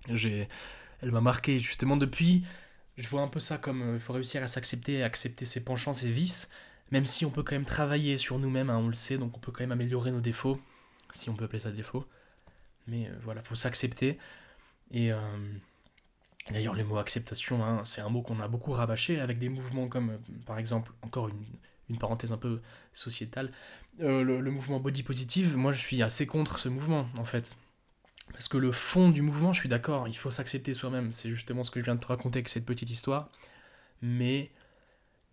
J'ai, elle m'a marqué justement depuis. Je vois un peu ça comme euh, il faut réussir à s'accepter, à accepter ses penchants, ses vices, même si on peut quand même travailler sur nous-mêmes, hein, on le sait, donc on peut quand même améliorer nos défauts, si on peut appeler ça défaut. Mais euh, voilà, faut s'accepter. Et, D'ailleurs, le mot acceptation, hein, c'est un mot qu'on a beaucoup rabâché avec des mouvements comme, euh, par exemple, encore une, une parenthèse un peu sociétale, euh, le, mouvement body positive, moi je suis assez contre ce mouvement, en fait. Parce que le fond du mouvement, je suis d'accord, il faut s'accepter soi-même, c'est justement ce que je viens de te raconter avec cette petite histoire. Mais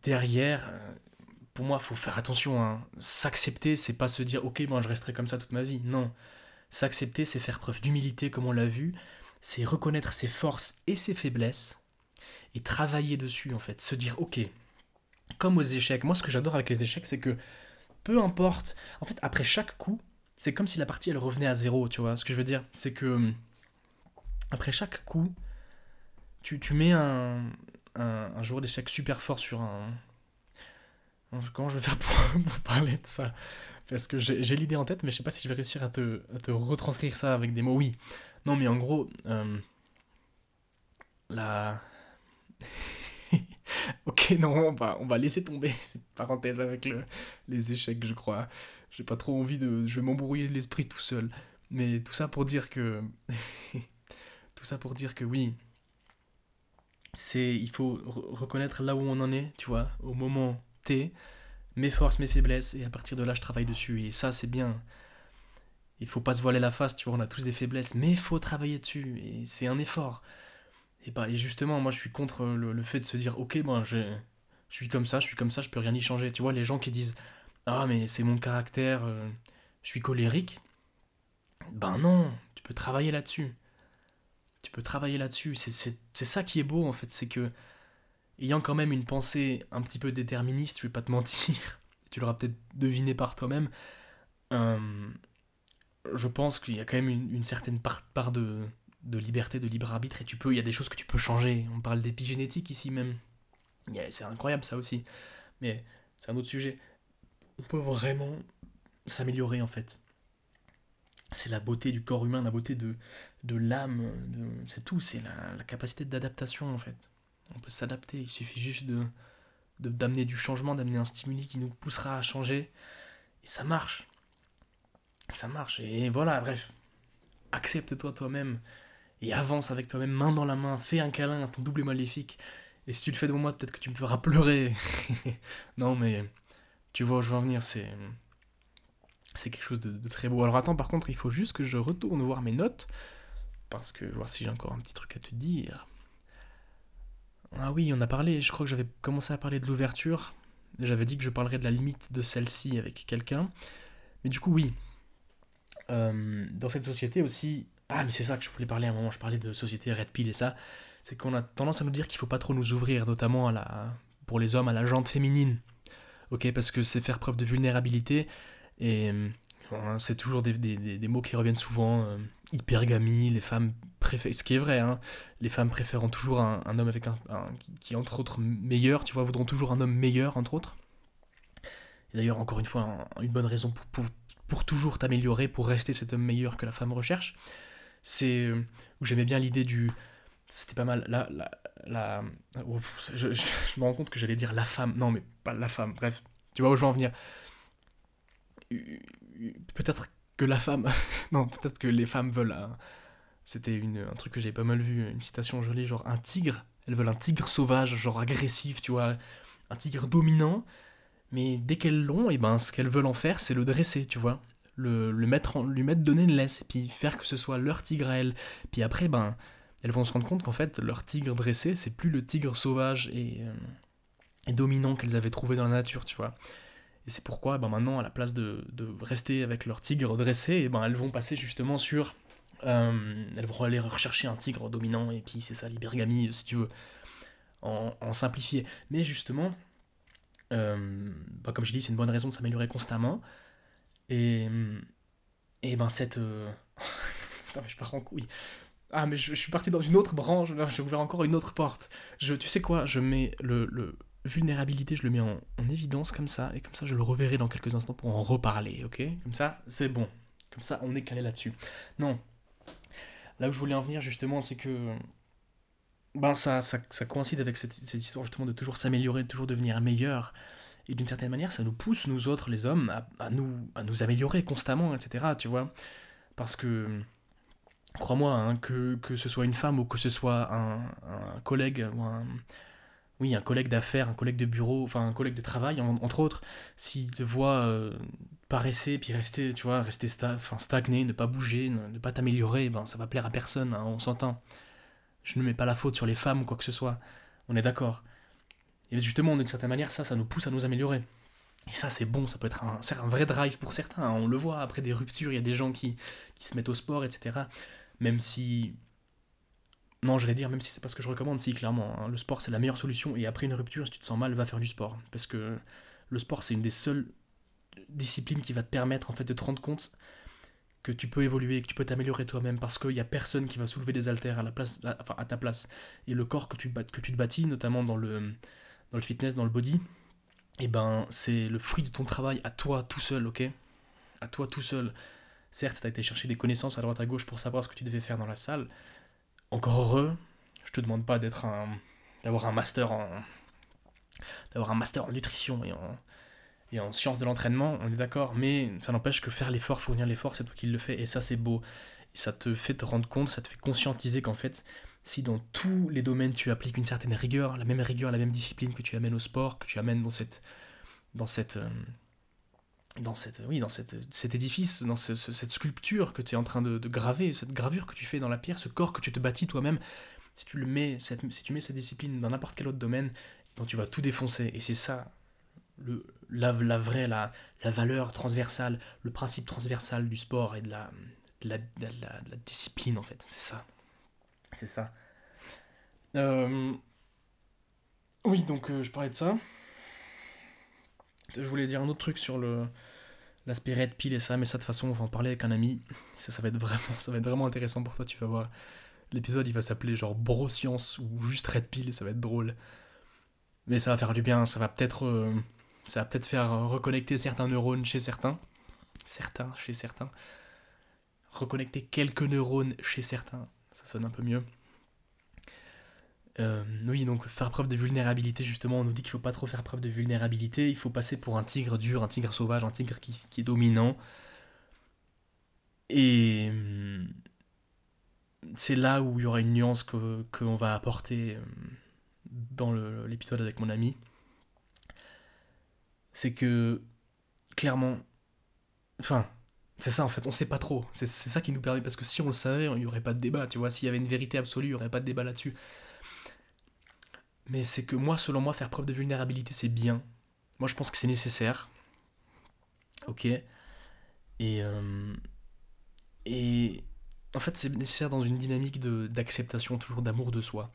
derrière, euh, pour moi, il faut faire attention. Hein. S'accepter, c'est pas se dire, ok, bon, je resterai comme ça toute ma vie. Non. S'accepter, c'est faire preuve d'humilité, comme on l'a vu, c'est reconnaître ses forces et ses faiblesses et travailler dessus en fait, se dire ok, comme aux échecs, moi ce que j'adore avec les échecs c'est que peu importe, en fait après chaque coup, c'est comme si la partie elle revenait à zéro, tu vois, ce que je veux dire, c'est que après chaque coup, tu, mets un, un, joueur d'échecs super fort sur un... Comment je vais faire pour, parler de ça? Parce que j'ai l'idée en tête, mais je sais pas si je vais réussir à te, à te retranscrire ça avec des mots. Oui, non, mais en gros, euh, la. ok, non, on va, on va laisser tomber cette parenthèse avec le, les échecs, je crois. J'ai pas trop envie de. Je vais m'embrouiller l'esprit tout seul. Mais tout ça pour dire que. tout ça pour dire que oui. C'est. Il faut reconnaître là où on en est, tu vois, au moment T, mes forces, mes faiblesses, et à partir de là, je travaille dessus. Et ça, c'est bien il faut pas se voiler la face, tu vois, on a tous des faiblesses, mais il faut travailler dessus, et c'est un effort. Et, bah, et justement, moi je suis contre le, fait de se dire, ok, ben je, suis comme ça, je suis comme ça, je peux rien y changer. Tu vois, les gens qui disent, ah mais c'est mon caractère, euh, je suis colérique. Ben non, tu peux travailler là-dessus. Tu peux travailler là-dessus. C'est ça qui est beau en fait, c'est que, ayant quand même une pensée un petit peu déterministe, je vais pas te mentir, tu l'auras peut-être deviné par toi-même, euh, je pense qu'il y a quand même une, certaine part, de, liberté, de libre arbitre, et tu peux, il y a des choses que tu peux changer. On parle d'épigénétique ici même. C'est incroyable ça aussi. Mais c'est un autre sujet. On peut vraiment s'améliorer en fait. c'est la beauté du corps humain, la beauté de, l'âme, c'est tout, c'est la, capacité d'adaptation en fait. On peut s'adapter, il suffit juste de d'amener du changement, d'amener un stimuli qui nous poussera à changer, et ça marche. Ça marche, et voilà, bref. Accepte-toi toi-même, et avance avec toi-même, main dans la main, fais un câlin à ton double maléfique, et si tu le fais devant moi, peut-être que tu me feras pleurer. non, mais tu vois où je veux en venir, c'est c'est quelque chose de, très beau. Alors attends, par contre, il faut juste que je retourne voir mes notes, parce que voir si j'ai encore un petit truc à te dire. Ah oui, on a parlé, je crois que j'avais commencé à parler de l'ouverture. J'avais dit que je parlerais de la limite de celle-ci avec quelqu'un. Mais du coup, oui. Euh, dans cette société aussi. Ah, mais c'est ça que je voulais parler à un moment. Je parlais de société Red Pill et ça. C'est qu'on a tendance à nous dire qu'il faut pas trop nous ouvrir, notamment à la, pour les hommes, à la jante féminine. Ok, parce que c'est faire preuve de vulnérabilité. Et euh, c'est toujours des, des, des, mots qui reviennent souvent. Euh, hypergamie, les femmes préfèrent. Ce qui est vrai, hein, les femmes préférant toujours un, homme avec un, qui, entre autres meilleur, tu vois, voudront toujours un homme meilleur, entre autres. D'ailleurs, encore une fois, une bonne raison pour, pour, pour toujours t'améliorer, pour rester cet homme meilleur que la femme recherche. C'est euh, où j'aimais bien l'idée du. C'était pas mal. La, la, la je, me rends compte que j'allais dire la femme. Non, mais pas la femme. Bref, tu vois où je veux en venir peut-être que la femme, non, peut-être que les femmes veulent. C'était un truc que j'ai pas mal vu, une citation jolie, genre un tigre. Elles veulent un tigre sauvage, genre agressif, tu vois, un tigre dominant. Mais dès qu'elles l'ont, et eh ben ce qu'elles veulent en faire, c'est le dresser, tu vois. Le, le mettre en, lui mettre donner une laisse, et puis faire que ce soit leur tigre à elles. Puis après, ben, elles vont se rendre compte qu'en fait, leur tigre dressé, c'est plus le tigre sauvage et, euh, dominant qu'elles avaient trouvé dans la nature, tu vois. Et c'est pourquoi ben maintenant, à la place de, rester avec leur tigre dressé, et ben elles vont passer justement sur... Euh, elles vont aller rechercher un tigre dominant, et puis c'est ça l'hypergamie, si tu veux, en, simplifié. Mais justement, euh, ben comme je dis, c'est une bonne raison de s'améliorer constamment. Et, et ben cette... Euh, putain, mais je pars en couille. Ah, mais je, suis parti dans une autre branche, j'ai ouvert encore une autre porte. Je, tu sais quoi, je mets le, le, vulnérabilité, je le mets en, évidence comme ça, et comme ça je le reverrai dans quelques instants pour en reparler, ok? Comme ça, c'est bon. Comme ça, on est calé là-dessus. Non. Là où je voulais en venir justement, c'est que ben ça, ça, coïncide avec cette, histoire justement de toujours s'améliorer, de toujours devenir meilleur. Et d'une certaine manière, ça nous pousse, nous autres, les hommes, à, nous, à nous améliorer constamment, etc. Tu vois Parce que, crois-moi, hein, que, que ce soit une femme ou que ce soit un, collègue ou un, oui, un collègue d'affaires, un collègue de bureau, enfin un collègue de travail, entre autres, s'il te voit euh, paresser, puis rester, tu vois, rester sta stagner, ne pas bouger, ne, pas t'améliorer, ben ça va plaire à personne, hein, on s'entend. Je ne mets pas la faute sur les femmes ou quoi que ce soit, on est d'accord. Et justement, d'une certaine manière, ça, ça nous pousse à nous améliorer. Et ça, c'est bon, ça peut être un, un vrai drive pour certains. Hein. on le voit, après des ruptures, il y a des gens qui, se mettent au sport, etc. Même si non, j'allais dire, même si c'est pas ce que je recommande, si, clairement, hein, le sport c'est la meilleure solution, et après une rupture, si tu te sens mal, va faire du sport. Parce que le sport c'est une des seules disciplines qui va te permettre en fait de te rendre compte que tu peux évoluer, que tu peux t'améliorer toi-même, parce qu'il n'y a personne qui va soulever des haltères à, ta place. Et le corps que tu, te bâtis, notamment dans le, fitness, dans le body, eh ben c'est le fruit de ton travail à toi tout seul, ok? À toi tout seul. Certes, tu as été chercher des connaissances à droite à gauche pour savoir ce que tu devais faire dans la salle, encore heureux, je te demande pas d'être un d'avoir un master en d'avoir un master en nutrition et en et en sciences de l'entraînement, on est d'accord, mais ça n'empêche que faire l'effort, fournir l'effort, c'est toi qui le fais et ça c'est beau. Ça te fait te rendre compte, ça te fait conscientiser qu'en fait, si dans tous les domaines tu appliques une certaine rigueur, la même rigueur, la même discipline que tu amènes au sport, que tu amènes dans cette dans cette euh, dans, cette, oui, dans cette, cet édifice, dans cette sculpture que tu es en train de, graver, cette gravure que tu fais dans la pierre, ce corps que tu te bâtis toi-même, si tu, le mets, si tu mets cette discipline dans n'importe quel autre domaine, tu vas tout défoncer. Et c'est ça, le, la, vraie, la, la valeur transversale, le principe transversal du sport et de la, de la, la, discipline, en fait. C'est ça. C'est ça. Euh, oui, donc euh, je parlais de ça. Je voulais dire un autre truc sur le l'aspect red pill et ça, mais ça de toute façon on va en parler avec un ami. Ça, ça va être vraiment, ça va être vraiment intéressant pour toi. Tu vas voir. L'épisode il va s'appeler genre Broscience ou juste red pill ça va être drôle. Mais ça va faire du bien. Ça va peut-être, euh, ça va peut-être faire reconnecter certains neurones chez certains, certains chez certains. reconnecter quelques neurones chez certains. Ça sonne un peu mieux. Euh, oui, donc faire preuve de vulnérabilité, justement, on nous dit qu'il faut pas trop faire preuve de vulnérabilité, il faut passer pour un tigre dur, un tigre sauvage, un tigre qui, est dominant. Et hum, c'est là où il y aura une nuance qu'on que va apporter hum, dans l'épisode avec mon ami. C'est que, clairement, enfin, c'est ça en fait, on sait pas trop. C'est ça qui nous permet, parce que si on le savait, il n'y aurait pas de débat, tu vois. S'il y avait une vérité absolue, il n'y aurait pas de débat là-dessus. Mais c'est que moi, selon moi, faire preuve de vulnérabilité, c'est bien. Moi, je pense que c'est nécessaire. Ok. Et, euh, et en fait, c'est nécessaire dans une dynamique d'acceptation, toujours d'amour de soi.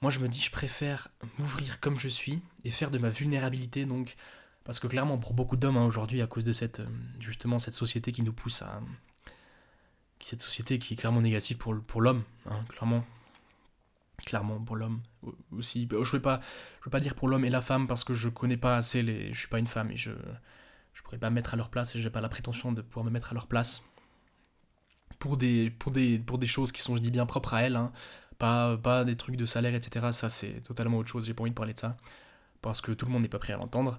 Moi, je me dis, je préfère m'ouvrir comme je suis et faire de ma vulnérabilité, donc. Parce que clairement, pour beaucoup d'hommes hein, aujourd'hui, à cause de cette, euh, justement, cette société qui nous pousse à. Cette société qui est clairement négative pour, pour l'homme, hein, clairement clairement pour l'homme aussi. Je ne veux pas, pas dire pour l'homme et la femme parce que je connais pas assez les, je suis pas une femme et je, je pourrais pas me mettre à leur place et j'ai pas la prétention de pouvoir me mettre à leur place pour des, pour des, pour des choses qui sont, je dis bien, propres à elles, hein. pas, pas des trucs de salaire, etc. Ça c'est totalement autre chose. J'ai pas envie de parler de ça parce que tout le monde n'est pas prêt à l'entendre.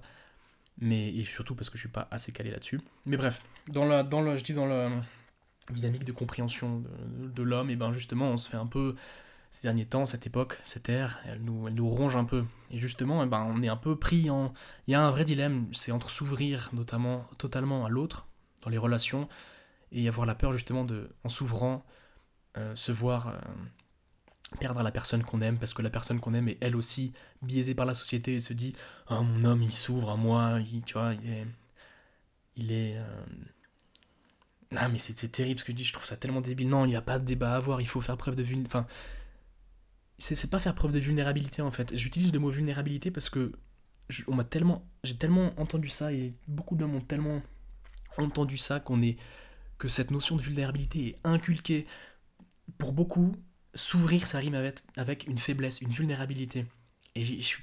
Mais et surtout parce que je suis pas assez calé là-dessus. Mais bref, dans la, dans le, je dis dans la dynamique de compréhension de, l'homme, et ben justement on se fait un peu ces derniers temps, cette époque, cette ère, elle nous, elle nous ronge un peu. Et justement, eh ben, on est un peu pris en... Il y a un vrai dilemme, c'est entre s'ouvrir notamment totalement à l'autre, dans les relations, et avoir la peur justement de, en s'ouvrant, euh, se voir euh, perdre la personne qu'on aime, parce que la personne qu'on aime est elle aussi biaisée par la société et se dit « Oh, mon homme, il s'ouvre à moi, il, tu vois, il est... Il est euh, Ah, mais c'est terrible ce que je dis, je trouve ça tellement débile. Non, il n'y a pas de débat à avoir, il faut faire preuve de... Enfin, c'est pas faire preuve de vulnérabilité en fait. J'utilise le mot vulnérabilité parce que on m'a tellement, j'ai tellement entendu ça et beaucoup d'hommes ont tellement entendu ça qu'on est que cette notion de vulnérabilité est inculquée pour beaucoup. S'ouvrir, ça rime avec, avec une faiblesse, une vulnérabilité. Et je suis,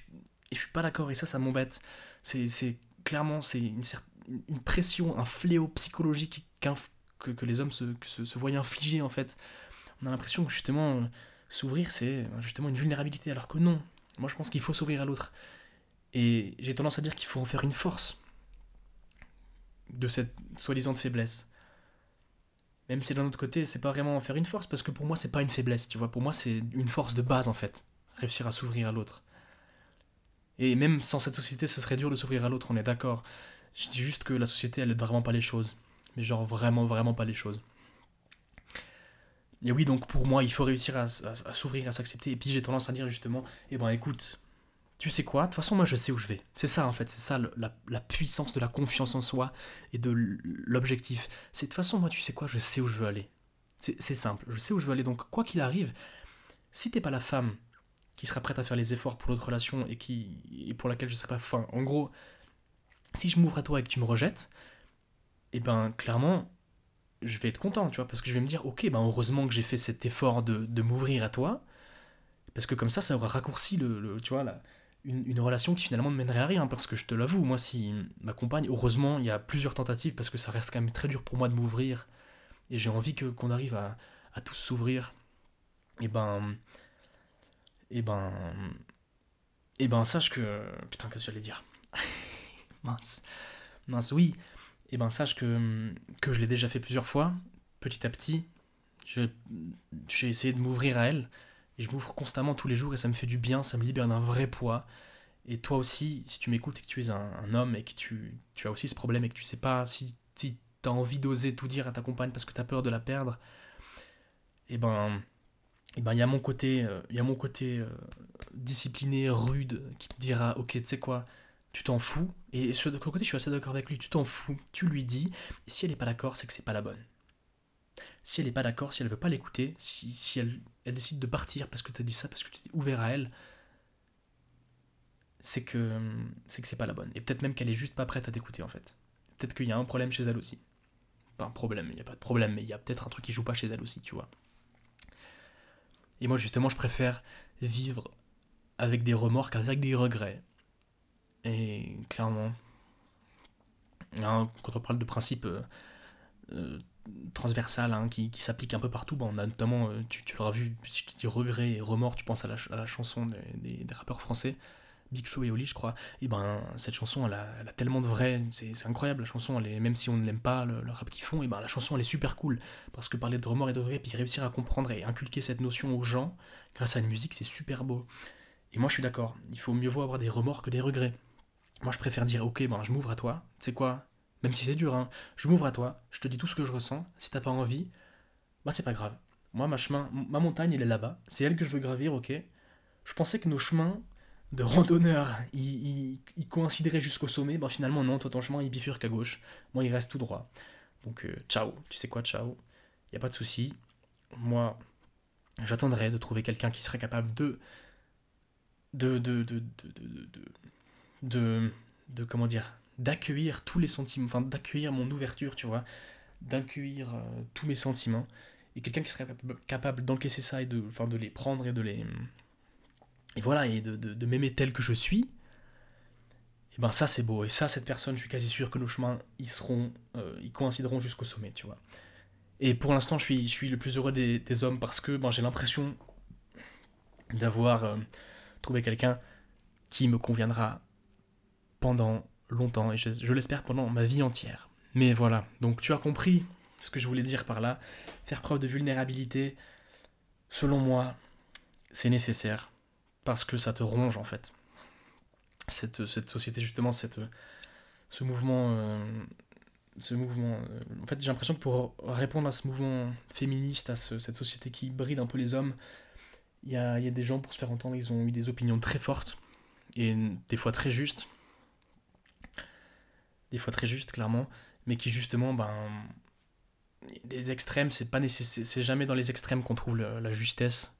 suis pas d'accord et ça, ça m'embête. C'est clairement c'est une, une pression, un fléau psychologique que, que les hommes se, se, se voient infliger en fait. On a l'impression que justement S'ouvrir, c'est justement une vulnérabilité, alors que non. Moi, je pense qu'il faut s'ouvrir à l'autre. Et j'ai tendance à dire qu'il faut en faire une force de cette soi-disant faiblesse. Même si d'un autre côté, c'est pas vraiment en faire une force, parce que pour moi, c'est pas une faiblesse, tu vois. Pour moi, c'est une force de base, en fait. Réussir à s'ouvrir à l'autre. Et même sans cette société, ce serait dur de s'ouvrir à l'autre, on est d'accord. Je dis juste que la société, elle aide vraiment pas les choses. Mais genre, vraiment, vraiment pas les choses. Et oui, donc pour moi, il faut réussir à, s'ouvrir, à s'accepter. Et puis j'ai tendance à dire justement, eh ben écoute, tu sais quoi, de toute façon moi je sais où je vais. C'est ça en fait, c'est ça la, puissance de la confiance en soi et de l'objectif. C'est de toute façon moi tu sais quoi, je sais où je veux aller. C'est simple, je sais où je veux aller. Donc quoi qu'il arrive, si t'es pas la femme qui sera prête à faire les efforts pour notre relation et, qui, et pour laquelle je serai pas... Enfin, en gros, si je m'ouvre à toi et que tu me rejettes, eh ben clairement, je vais être content, tu vois, parce que je vais me dire, ok, ben heureusement que j'ai fait cet effort de, de m'ouvrir à toi, parce que comme ça, ça aura raccourci le, tu vois, la, une, relation qui finalement ne mènerait à rien, parce que je te l'avoue, moi, si ma compagne, heureusement, il y a plusieurs tentatives, parce que ça reste quand même très dur pour moi de m'ouvrir, et j'ai envie que qu'on arrive à, à tous s'ouvrir, et ben, et ben, et ben, sache que, putain, qu'est-ce que j'allais dire? Mince, mince, oui, et eh ben sache que, que je l'ai déjà fait plusieurs fois, petit à petit. J'ai essayé de m'ouvrir à elle, je m'ouvre constamment tous les jours, et ça me fait du bien, ça me libère d'un vrai poids. Et toi aussi, si tu m'écoutes et que tu es un, homme et que tu, tu, as aussi ce problème et que tu sais pas si, si tu as envie d'oser tout dire à ta compagne parce que tu as peur de la perdre, et eh ben eh ben il y a mon côté euh, mon côté euh, discipliné rude qui te dira OK, tu sais quoi, tu t'en fous. Et sur le côté, je suis assez d'accord avec lui, tu t'en fous, tu lui dis, et si elle n'est pas d'accord, c'est que c'est pas la bonne. Si elle n'est pas d'accord, si elle veut pas l'écouter, si, si elle, elle, décide de partir parce que tu as dit ça, parce que tu t'es ouvert à elle, c'est que c'est que c'est pas la bonne. Et peut-être même qu'elle est juste pas prête à t'écouter en fait. Peut-être qu'il y a un problème chez elle aussi. Pas un problème, il n'y a pas de problème, mais il y a peut-être un truc qui joue pas chez elle aussi, tu vois. Et moi justement, je préfère vivre avec des remords qu'avec des regrets. Et clairement, hein, quand on parle de principe, euh, transversale hein, qui, s'applique un peu partout. Bon, on a notamment, tu, tu l'auras vu, si tu dis regret et remords, tu penses à la, chanson des, des, rappeurs français. Big Flo et Oli, je crois, et ben cette chanson, elle a, tellement de vrai, c'est incroyable la chanson, elle est, même si on ne l'aime pas le, rap qu'ils font, et ben la chanson elle est super cool, parce que parler de remords et de regrets, puis réussir à comprendre et inculquer cette notion aux gens grâce à une musique, c'est super beau. Et moi je suis d'accord, il faut mieux vaut avoir des remords que des regrets. Moi je préfère dire ok, ben je m'ouvre à toi, c'est quoi Même si c'est dur, hein, je m'ouvre à toi, je te dis tout ce que je ressens, si t'as pas envie, bah c'est pas grave. Moi ma chemin, ma montagne elle est là-bas, c'est elle que je veux gravir, ok Je pensais que nos chemins de randonneur, il, coïnciderait jusqu'au sommet, ben finalement non, toi ton chemin il bifurque à gauche, moi il reste tout droit. Donc euh, ciao, tu sais quoi, ciao, il a pas de souci. Moi, j'attendrai de trouver quelqu'un qui serait capable de de de de de, de, de, comment dire d'accueillir tous les sentiments, enfin d'accueillir mon ouverture, tu vois, d'accueillir euh, tous mes sentiments, et quelqu'un qui serait capable d'encaisser ça et de, enfin, de les prendre et de les et voilà, et de, m'aimer tel que je suis, et ben ça c'est beau. Et ça, cette personne, je suis quasi sûr que nos chemins, ils seront, euh, ils coïncideront jusqu'au sommet, tu vois. Et pour l'instant, je suis, je suis le plus heureux des, hommes parce que ben, j'ai l'impression d'avoir euh, trouvé quelqu'un qui me conviendra pendant longtemps, et je, l'espère pendant ma vie entière. Mais voilà, donc tu as compris ce que je voulais dire par là. Faire preuve de vulnérabilité, selon moi, c'est nécessaire parce que ça te ronge en fait. Cette, société justement, cette, ce mouvement, euh, ce mouvement. Euh, en fait, j'ai l'impression que pour répondre à ce mouvement féministe, à cette société qui bride un peu les hommes, il y a, y a, des gens pour se faire entendre, ils ont eu des opinions très fortes et des fois très justes, des fois très justes clairement, mais qui justement, ben, des extrêmes, c'est pas c'est jamais dans les extrêmes qu'on trouve la justesse.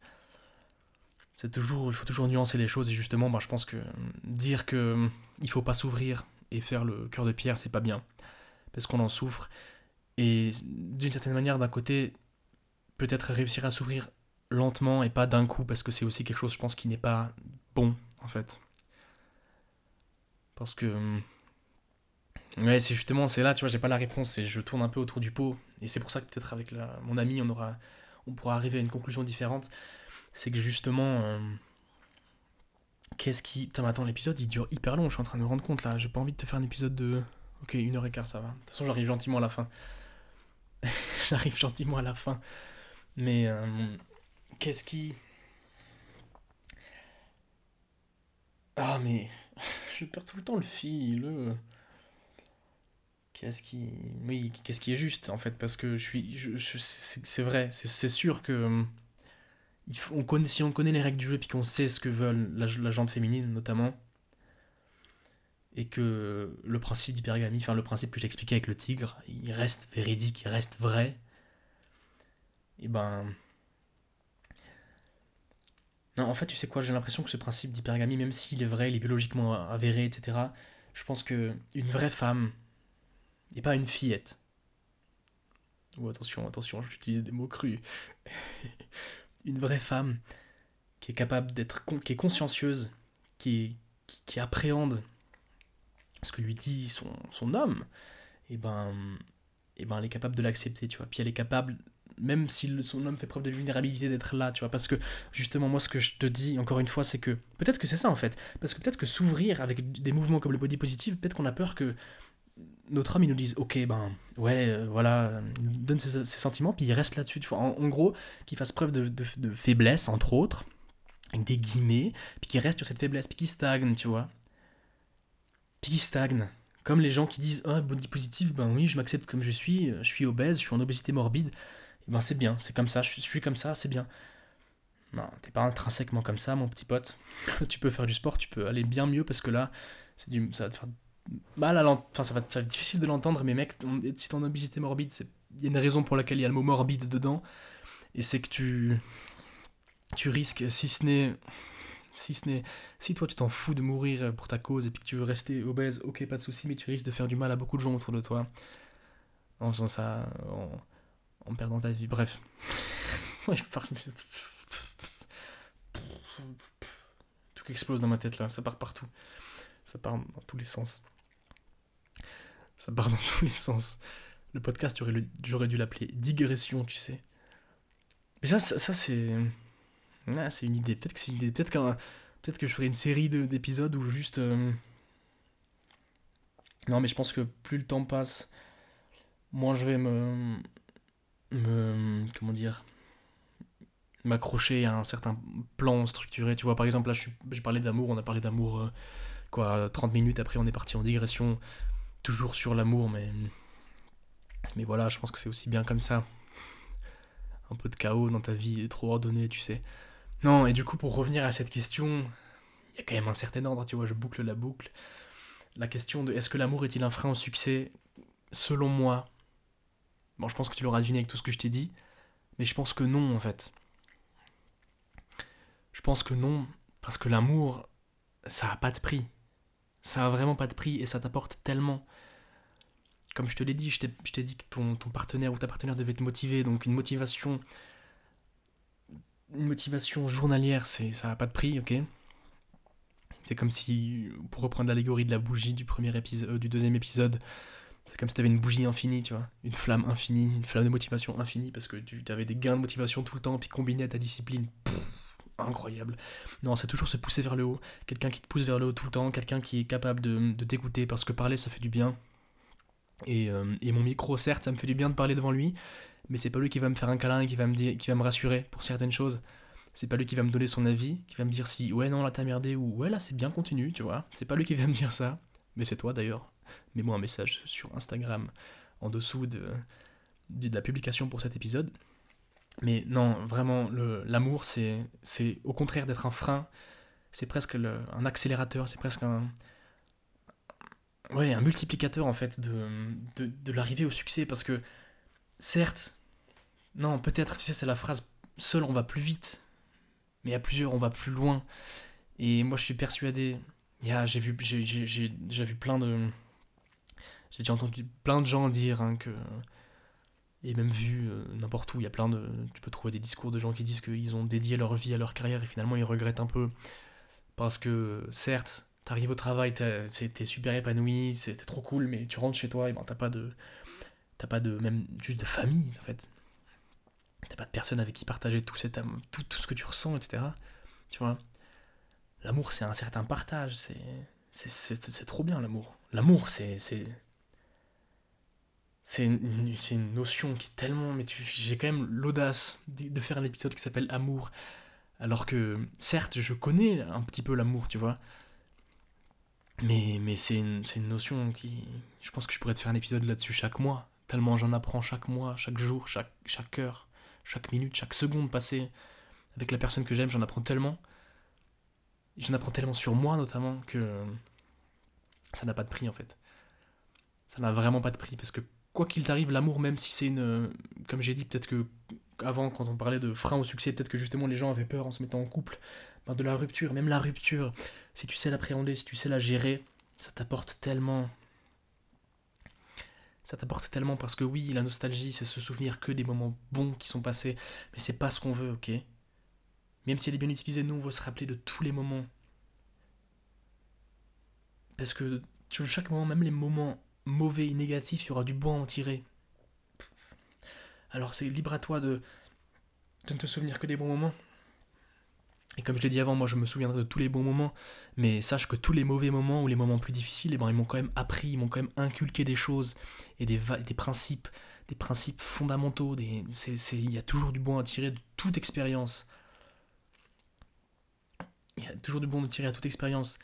C'est toujours, il faut toujours nuancer les choses et justement, bah, je pense que dire que hum, il faut pas s'ouvrir et faire le cœur de pierre, c'est pas bien. Parce qu'on en souffre et d'une certaine manière, d'un côté, peut-être réussir à s'ouvrir lentement et pas d'un coup parce que c'est aussi quelque chose, je pense, qui n'est pas bon en fait, parce que hum, ouais, c'est justement, c'est là, tu vois, j'ai pas la réponse et je tourne un peu autour du pot et c'est pour ça que peut-être avec mon ami, on aura, on pourra arriver à une conclusion différente c'est que justement. Euh, qu'est-ce qui. Putain, mais attends, l'épisode il dure hyper long, je suis en train de me rendre compte là. J'ai pas envie de te faire un épisode de. Ok, une heure et quart, ça va. De toute façon, j'arrive gentiment à la fin. j'arrive gentiment à la fin. Mais. Euh, qu'est-ce qui. Ah, mais. je perds tout le temps le fil. Qu'est-ce qui. Oui, qu'est-ce qui est juste en fait Parce que je suis. Je, c'est vrai, c'est sûr que si on connaît les règles du jeu et qu'on sait ce que veulent la, la jante féminine notamment, et que le principe d'hypergamie, enfin le principe que j'expliquais avec le tigre, il reste véridique, il reste vrai, et ben... Non, en fait, tu sais quoi, j'ai l'impression que ce principe d'hypergamie, même s'il est vrai, il est biologiquement avéré, etc., je pense que une vraie femme, et pas une fillette, ou attention, attention, j'utilise des mots crus, une vraie femme qui est capable d'être, qui est consciencieuse, qui, qui, appréhende ce que lui dit son, son homme, et ben, et ben elle est capable de l'accepter, tu vois. Puis elle est capable, même si son homme fait preuve de vulnérabilité, d'être là, tu vois. Parce que justement, moi, ce que je te dis, encore une fois, c'est que peut-être que c'est ça en fait. Parce que peut-être que s'ouvrir avec des mouvements comme le body positive, peut-être qu'on a peur que notre homme, il nous dise, ok, ben, ouais, euh, voilà, il donne ses, sentiments, puis il reste là-dessus. En, gros, qu'il fasse preuve de, faiblesse, entre autres, avec des guillemets, puis qu'il reste sur cette faiblesse, puis qu'il stagne, tu vois. Puis qu'il stagne. Comme les gens qui disent, ah, body positive, ben oui, je m'accepte comme je suis, je suis obèse, je suis en obésité morbide, et ben c'est bien, c'est comme ça, je suis comme ça, c'est bien. Non, t'es pas intrinsèquement comme ça, mon petit pote. tu peux faire du sport, tu peux aller bien mieux, parce que là, c'est du, ça va te faire mal à enfin ça va, être difficile de l'entendre, mais mec, si ton obésité morbide, il y a une raison pour laquelle il y a le mot morbide dedans, et c'est que tu, tu risques, si ce n'est, si ce n'est, si toi tu t'en fous de mourir pour ta cause et puis que tu veux rester obèse, ok, pas de souci, mais tu risques de faire du mal à beaucoup de gens autour de toi. En faisant ça, en, perdant ta vie. Bref, tout explose dans ma tête là, ça part partout, ça part dans tous les sens ça part dans tous les sens. Le podcast, j'aurais dû l'appeler digression, tu sais. Mais ça, c'est. Ah, c'est une idée. Peut-être que c'est une idée. Peut-être peut que je ferai une série d'épisodes où juste. Euh, non, mais je pense que plus le temps passe, moins je vais me. me comment dire M'accrocher à un certain plan structuré. Tu vois, par exemple, là, je, parlais d'amour, on a parlé d'amour, euh, quoi, 30 minutes après, on est parti en digression. Toujours sur l'amour, mais. Mais voilà, je pense que c'est aussi bien comme ça. Un peu de chaos dans ta vie, trop ordonné, tu sais. Non, et du coup, pour revenir à cette question, il y a quand même un certain ordre, tu vois, je boucle la boucle. La question de est-ce que l'amour est-il un frein au succès? Selon moi, bon, je pense que tu l'auras deviné avec tout ce que je t'ai dit, mais je pense que non, en fait. Je pense que non, parce que l'amour, ça a pas de prix. Ça a vraiment pas de prix et ça t'apporte tellement. Comme je te l'ai dit, je t'ai dit que ton, partenaire ou ta partenaire devait te motiver, donc une motivation une motivation journalière, ça n'a pas de prix, ok? C'est comme si, pour reprendre l'allégorie de la bougie du, premier épisode, euh, du deuxième épisode, c'est comme si tu avais une bougie infinie, tu vois, une flamme infinie, une flamme de motivation infinie, parce que tu avais des gains de motivation tout le temps, puis combiné à ta discipline, incroyable. Non, c'est toujours se pousser vers le haut, quelqu'un qui te pousse vers le haut tout le temps, quelqu'un qui est capable de, de t'écouter, parce que parler, ça fait du bien. Et, euh, et, mon micro, certes, ça me fait du bien de parler devant lui, mais c'est pas lui qui va me faire un câlin et qui va me, dire, qui va me rassurer pour certaines choses. C'est pas lui qui va me donner son avis, qui va me dire si ouais non là t'as merdé ou ouais là c'est bien continue, tu vois. C'est pas lui qui va me dire ça, mais c'est toi d'ailleurs. Mets-moi un message sur Instagram en dessous de, de, la publication pour cet épisode. Mais non, vraiment, l'amour, c'est, au contraire d'être un frein, c'est presque un accélérateur, c'est presque un, ouais, un multiplicateur en fait de, de, l'arrivée au succès. Parce que, certes, non, peut-être, tu sais, c'est la phrase seul on va plus vite, mais à plusieurs on va plus loin. Et moi je suis persuadé, j'ai vu, j'ai vu plein de. J'ai déjà entendu plein de gens dire hein, que. Et même vu euh, n'importe où, il y a plein de. Tu peux trouver des discours de gens qui disent qu'ils ont dédié leur vie à leur carrière et finalement ils regrettent un peu. Parce que, certes, t'arrives au travail, t'es super épanoui, c'était trop cool, mais tu rentres chez toi et ben t'as pas de. T'as pas de. Même juste de famille en fait. T'as pas de personne avec qui partager tout, cet tout, tout ce que tu ressens, etc. Tu vois? L'amour, c'est un certain partage. C'est, c'est, trop bien, l'amour. L'amour, c'est. C'est, une, notion qui est tellement. Mais j'ai quand même l'audace de faire un épisode qui s'appelle Amour. Alors que, certes, je connais un petit peu l'amour, tu vois. Mais, mais c'est une, une notion qui. Je pense que je pourrais te faire un épisode là-dessus chaque mois. Tellement j'en apprends chaque mois, chaque jour, chaque, chaque heure chaque minute, chaque seconde passée avec la personne que j'aime, j'en apprends tellement. J'en apprends tellement sur moi notamment que ça n'a pas de prix en fait. Ça n'a vraiment pas de prix parce que quoi qu'il t'arrive, l'amour, même si c'est une. Comme j'ai dit, peut-être que avant, quand on parlait de frein au succès, peut-être que justement les gens avaient peur en se mettant en couple, ben, de la rupture, même la rupture, si tu sais l'appréhender, si tu sais la gérer, ça t'apporte tellement ça t'apporte tellement parce que oui, la nostalgie, c'est se souvenir que des moments bons qui sont passés, mais c'est pas ce qu'on veut, ok? Même si elle est bien utilisée, nous, on veut se rappeler de tous les moments. Parce que sur chaque moment, même les moments mauvais et négatifs, il y aura du bon à en tirer. Alors c'est libre à toi de, de ne te souvenir que des bons moments. Et comme je l'ai dit avant, moi je me souviendrai de tous les bons moments, mais sache que tous les mauvais moments ou les moments plus difficiles, eh ben, ils m'ont quand même appris, ils m'ont quand même inculqué des choses et des, des principes, des principes fondamentaux. Il y a toujours du bon à tirer de toute expérience. Il y a toujours du bon à tirer à toute expérience.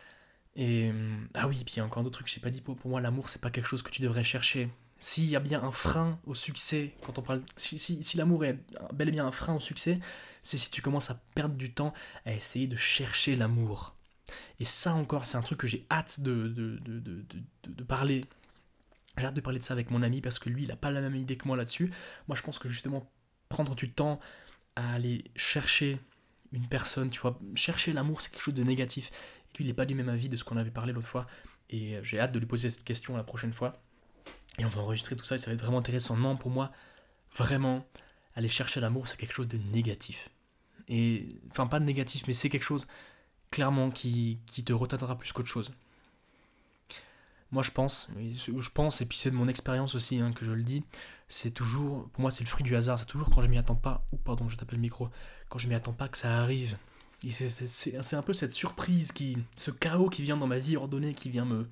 Et ah oui, puis encore d'autres trucs je n'ai pas dit. Pour, pour moi, l'amour, c'est pas quelque chose que tu devrais chercher. S'il y a bien un frein au succès, quand on parle, si, si, si l'amour est bel et bien un frein au succès, c'est si tu commences à perdre du temps à essayer de chercher l'amour. Et ça encore, c'est un truc que j'ai hâte de, de, de, de parler. J'ai hâte de parler de ça avec mon ami parce que lui, il n'a pas la même idée que moi là-dessus. Moi, je pense que justement, prendre du temps à aller chercher une personne, tu vois, chercher l'amour, c'est quelque chose de négatif. Lui, il n'est pas du même avis de ce qu'on avait parlé l'autre fois. Et j'ai hâte de lui poser cette question la prochaine fois. Et on va enregistrer tout ça et ça va être vraiment intéressant. Non, pour moi, vraiment, aller chercher l'amour, c'est quelque chose de négatif. Et, enfin, pas de négatif, mais c'est quelque chose, clairement, qui, qui te retardera plus qu'autre chose. moi je pense, je pense, et puis c'est de mon expérience aussi hein, que je le dis, c'est toujours, pour moi c'est le fruit du hasard, c'est toujours quand je m'y attends pas, ou pardon, je t'appelle le micro, quand je m'y attends pas que ça arrive. C'est un peu cette surprise, qui, ce chaos qui vient dans ma vie ordonnée, qui vient me,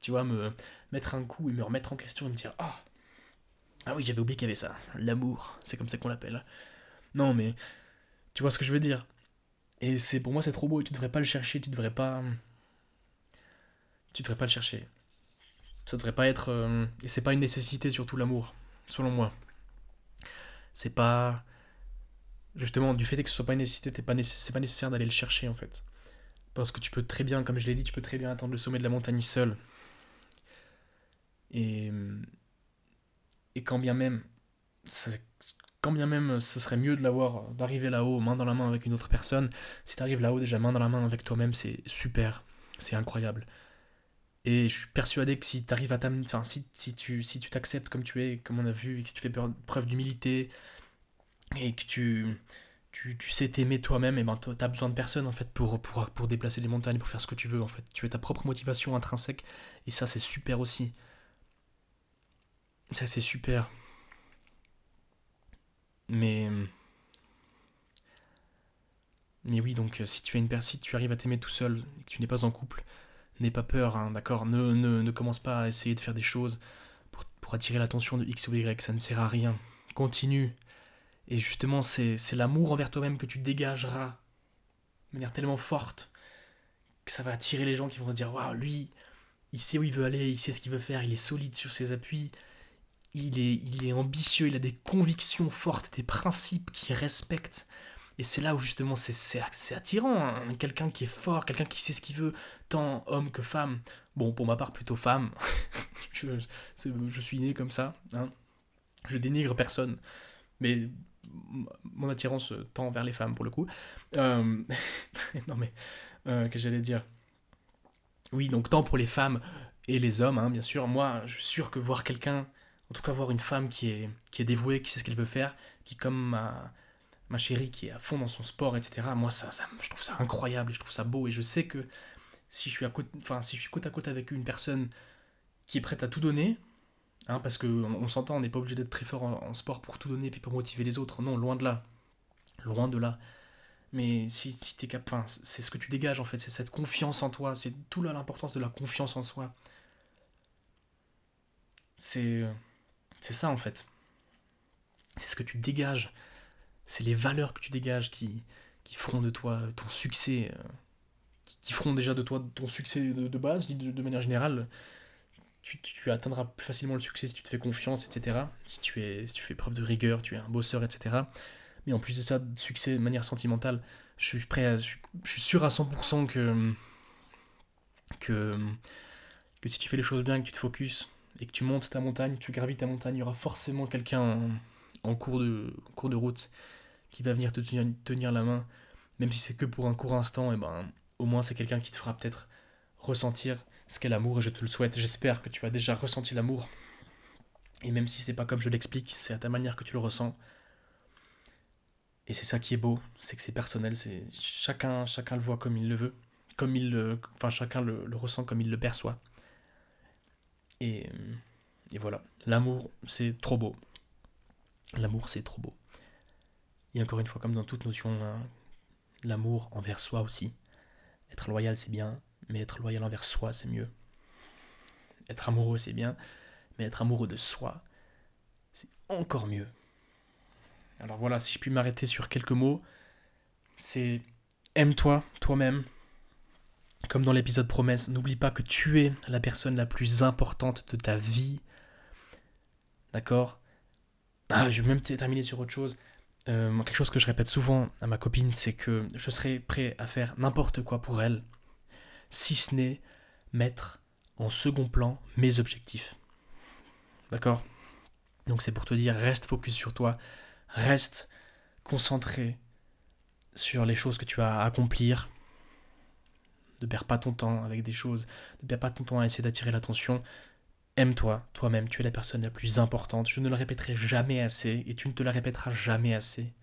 tu vois, me mettre un coup et me remettre en question et me dire, ah, ah oui, j'avais oublié qu'il y avait ça, l'amour, c'est comme ça qu'on l'appelle. Non, mais tu vois ce que je veux dire? Et c'est pour moi c'est trop beau, et tu devrais pas le chercher, tu devrais pas, tu devrais pas le chercher. Ça devrait pas être, euh, et c'est pas une nécessité surtout l'amour selon moi. C'est pas. Justement, du fait que ce soit pas une nécessité, c'est pas, pas nécessaire d'aller le chercher en fait. Parce que tu peux très bien, comme je l'ai dit, tu peux très bien atteindre le sommet de la montagne seul. Et. Et quand bien même. Quand bien même ce serait mieux de l'avoir, d'arriver là-haut, main dans la main avec une autre personne, si t'arrives là-haut déjà main dans la main avec toi-même, c'est super, c'est incroyable. Et je suis persuadé que si tu arrives à enfin, si, si tu si tu t'acceptes comme tu es, comme on a vu, et que si tu fais preuve d'humilité, et que tu, tu, tu sais t'aimer toi-même, et ben tu as besoin de personne en fait pour, pour, pour déplacer les montagnes, pour faire ce que tu veux en fait. Tu es ta propre motivation intrinsèque, et ça c'est super aussi. Ça c'est super. Mais. Mais oui, donc si tu, es une, si tu arrives à t'aimer tout seul, et que tu n'es pas en couple, N'aie pas peur, hein, d'accord? Ne, ne, ne, commence pas à essayer de faire des choses pour, pour attirer l'attention de X ou Y, ça ne sert à rien. Continue. Et justement, c'est l'amour envers toi-même que tu dégageras de manière tellement forte que ça va attirer les gens qui vont se dire Waouh, lui, il sait où il veut aller, il sait ce qu'il veut faire, il est solide sur ses appuis, il est, il est ambitieux, il a des convictions fortes, des principes qu'il respecte. Et c'est là où justement c'est attirant, hein. quelqu'un qui est fort, quelqu'un qui sait ce qu'il veut, tant homme que femme. Bon, pour ma part, plutôt femme. je, je, suis né comme ça. Hein. Je dénigre personne. Mais mon attirance tend vers les femmes pour le coup. Euh, non mais, euh, que j'allais dire? Oui, donc tant pour les femmes et les hommes, hein, bien sûr. Moi, je suis sûr que voir quelqu'un, en tout cas voir une femme qui est, qui est dévouée, qui sait ce qu'elle veut faire, qui comme ma ma chérie qui est à fond dans son sport, etc. Moi, ça, ça, je trouve ça incroyable et je trouve ça beau. Et je sais que si je suis, à côte, enfin, si je suis côte à côte avec une personne qui est prête à tout donner, hein, parce qu'on on, s'entend, on n'est pas obligé d'être très fort en, sport pour tout donner et puis pour motiver les autres. Non, loin de là. Loin de là. Mais si, si t'es c'est ce que tu dégages en fait, c'est cette confiance en toi, c'est tout l'importance de la confiance en soi. C'est ça en fait. C'est ce que tu dégages c'est les valeurs que tu dégages qui, qui feront de toi ton succès, euh, qui, feront déjà de toi ton succès de, base, de, de, manière générale. Tu, atteindras plus facilement le succès si tu te fais confiance, etc. Si tu, es, si tu fais preuve de rigueur, tu es un bosseur, etc. Mais en plus de ça, succès de manière sentimentale, je suis prêt je, suis sûr à 100% que, que, que si tu fais les choses bien, que tu te focuses et que tu montes ta montagne, tu gravis ta montagne, il y aura forcément quelqu'un en cours de, cours de route qui va venir te tenir, la main, même si c'est que pour un court instant, et ben au moins c'est quelqu'un qui te fera peut-être ressentir ce qu'est l'amour et je te le souhaite. J'espère que tu as déjà ressenti l'amour. Et même si c'est pas comme je l'explique, c'est à ta manière que tu le ressens. Et c'est ça qui est beau, c'est que c'est personnel, c'est chacun chacun le voit comme il le veut, comme il le, enfin chacun le, ressent comme il le perçoit. Et, et voilà, l'amour c'est trop beau. L'amour, c'est trop beau. Et encore une fois, comme dans toute notion, hein, l'amour envers soi aussi. Être loyal, c'est bien, mais être loyal envers soi, c'est mieux. Être amoureux, c'est bien, mais être amoureux de soi, c'est encore mieux. Alors voilà, si je puis m'arrêter sur quelques mots, c'est aime-toi toi-même. Comme dans l'épisode promesse, n'oublie pas que tu es la personne la plus importante de ta vie. D'accord? Ah, je vais même terminer sur autre chose. Euh, quelque chose que je répète souvent à ma copine, c'est que je serai prêt à faire n'importe quoi pour elle, si ce n'est mettre en second plan mes objectifs. D'accord? Donc c'est pour te dire, reste focus sur toi, reste concentré sur les choses que tu as à accomplir. Ne perds pas ton temps avec des choses, ne perds pas ton temps à essayer d'attirer l'attention. Aime-toi, toi-même, tu es la personne la plus importante. Je ne le répéterai jamais assez et tu ne te la répéteras jamais assez.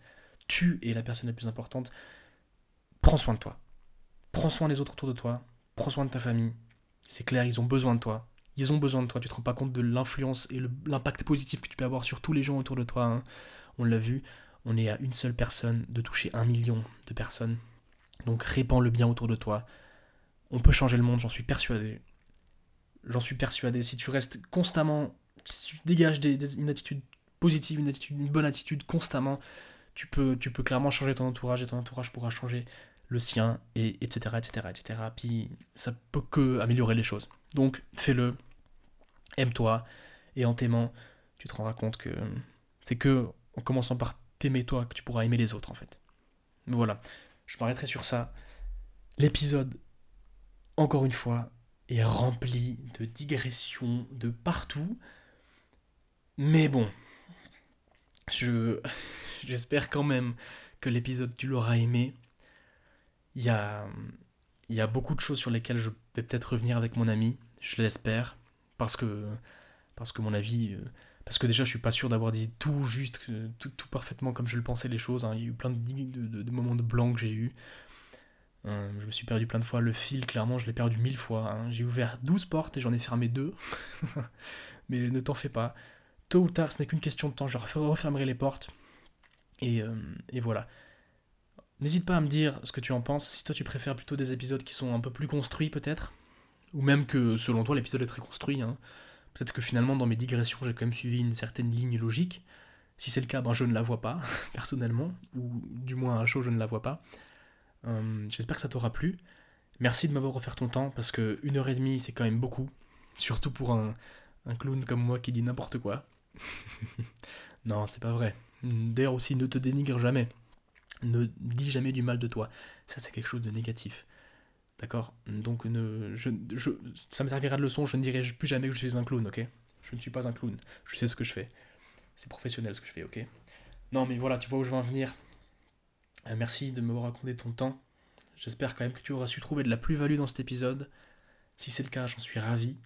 Tu es la personne la plus importante. Prends soin de toi. Prends soin des autres autour de toi. Prends soin de ta famille. C'est clair, ils ont besoin de toi. Ils ont besoin de toi. Tu te rends pas compte de l'influence et l'impact positif que tu peux avoir sur tous les gens autour de toi. Hein. On l'a vu, on est à une seule personne de toucher un million de personnes. Donc répands le bien autour de toi. On peut changer le monde, j'en suis persuadé. J'en suis persuadé. Si tu restes constamment, si tu dégages une attitude positive, une, attitude, bonne attitude constamment, tu peux, tu peux clairement changer ton entourage et ton entourage pourra changer le sien, et etc. etc. etc. Puis ça peut que améliorer les choses. Donc fais-le, aime-toi, et en t'aimant, tu te rendras compte que c'est que en commençant par t'aimer toi que tu pourras aimer les autres en fait. Voilà, je m'arrêterai sur ça. L'épisode, encore une fois, est rempli de digressions de partout. Mais bon, je j'espère quand même que l'épisode tu l'auras aimé. Il y a, beaucoup de choses sur lesquelles je vais peut-être revenir avec mon ami, je l'espère, parce que, parce que mon avis, euh, parce que déjà je suis pas sûr d'avoir dit tout juste, euh, tout, parfaitement comme je le pensais les choses. Hein. Il y a eu plein de, de, de, moments de blanc que j'ai eu. Euh, je me suis perdu plein de fois. Le fil, clairement, je l'ai perdu mille fois. Hein. J'ai ouvert 12 portes et j'en ai fermé deux. Mais ne t'en fais pas. Tôt ou tard, ce n'est qu'une question de temps. Je refermerai les portes. Et, et voilà. N'hésite pas à me dire ce que tu en penses, si toi tu préfères plutôt des épisodes qui sont un peu plus construits peut-être, ou même que selon toi l'épisode est très construit. Hein. Peut-être que finalement dans mes digressions j'ai quand même suivi une certaine ligne logique. Si c'est le cas, ben, je ne la vois pas, personnellement, ou du moins à chaud je ne la vois pas. Hum, j'espère que ça t'aura plu. Merci de m'avoir offert ton temps, parce que une heure et demie c'est quand même beaucoup, surtout pour un, un clown comme moi qui dit n'importe quoi. non, c'est pas vrai. D'ailleurs aussi, ne te dénigre jamais ne dis jamais du mal de toi. Ça, c'est quelque chose de négatif. D'accord? Donc, ne, je, ça me servira de leçon. Je ne dirai plus jamais que je suis un clown, ok? Je ne suis pas un clown. Je sais ce que je fais. C'est professionnel ce que je fais, ok? Non, mais voilà, tu vois où je veux en venir. Euh, merci de m'avoir raconté ton temps. J'espère quand même que tu auras su trouver de la plus-value dans cet épisode. Si c'est le cas, j'en suis ravi.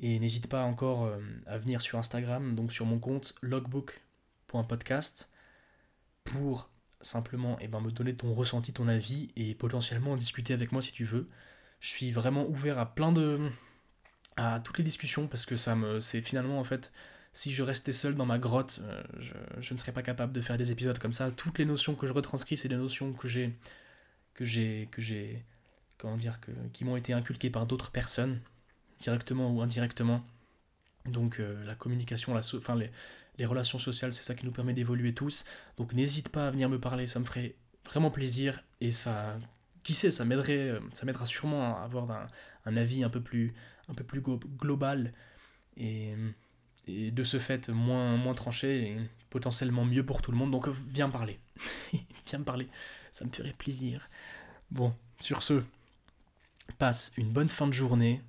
Et n'hésite pas encore euh, à venir sur Instagram, donc sur mon compte logbook.podcast, pour simplement eh ben, me donner ton ressenti, ton avis et potentiellement en discuter avec moi si tu veux. Je suis vraiment ouvert à plein de. à toutes les discussions parce que ça me. c'est finalement en fait. Si je restais seul dans ma grotte, euh, je, ne serais pas capable de faire des épisodes comme ça. Toutes les notions que je retranscris, c'est des notions que j'ai. que j'ai. que j'ai. comment dire. Que, qui m'ont été inculquées par d'autres personnes, directement ou indirectement. Donc euh, la communication, la, enfin, les, les relations sociales, c'est ça qui nous permet d'évoluer tous. Donc n'hésite pas à venir me parler, ça me ferait vraiment plaisir et ça, qui sait, ça m'aiderait, euh, ça m'aidera sûrement à avoir un, avis un peu plus, global et, de ce fait moins, moins tranché et potentiellement mieux pour tout le monde. Donc viens parler, viens me parler, ça me ferait plaisir. Bon, sur ce, passe une bonne fin de journée.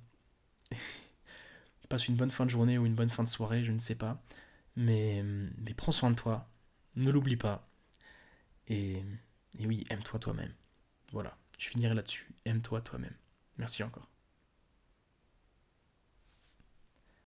passe une bonne fin de journée ou une bonne fin de soirée, je ne sais pas. Mais, prends soin de toi, ne l'oublie pas. Et, et oui, aime-toi toi-même. Voilà, je finirai là-dessus. Aime-toi toi-même. Merci encore.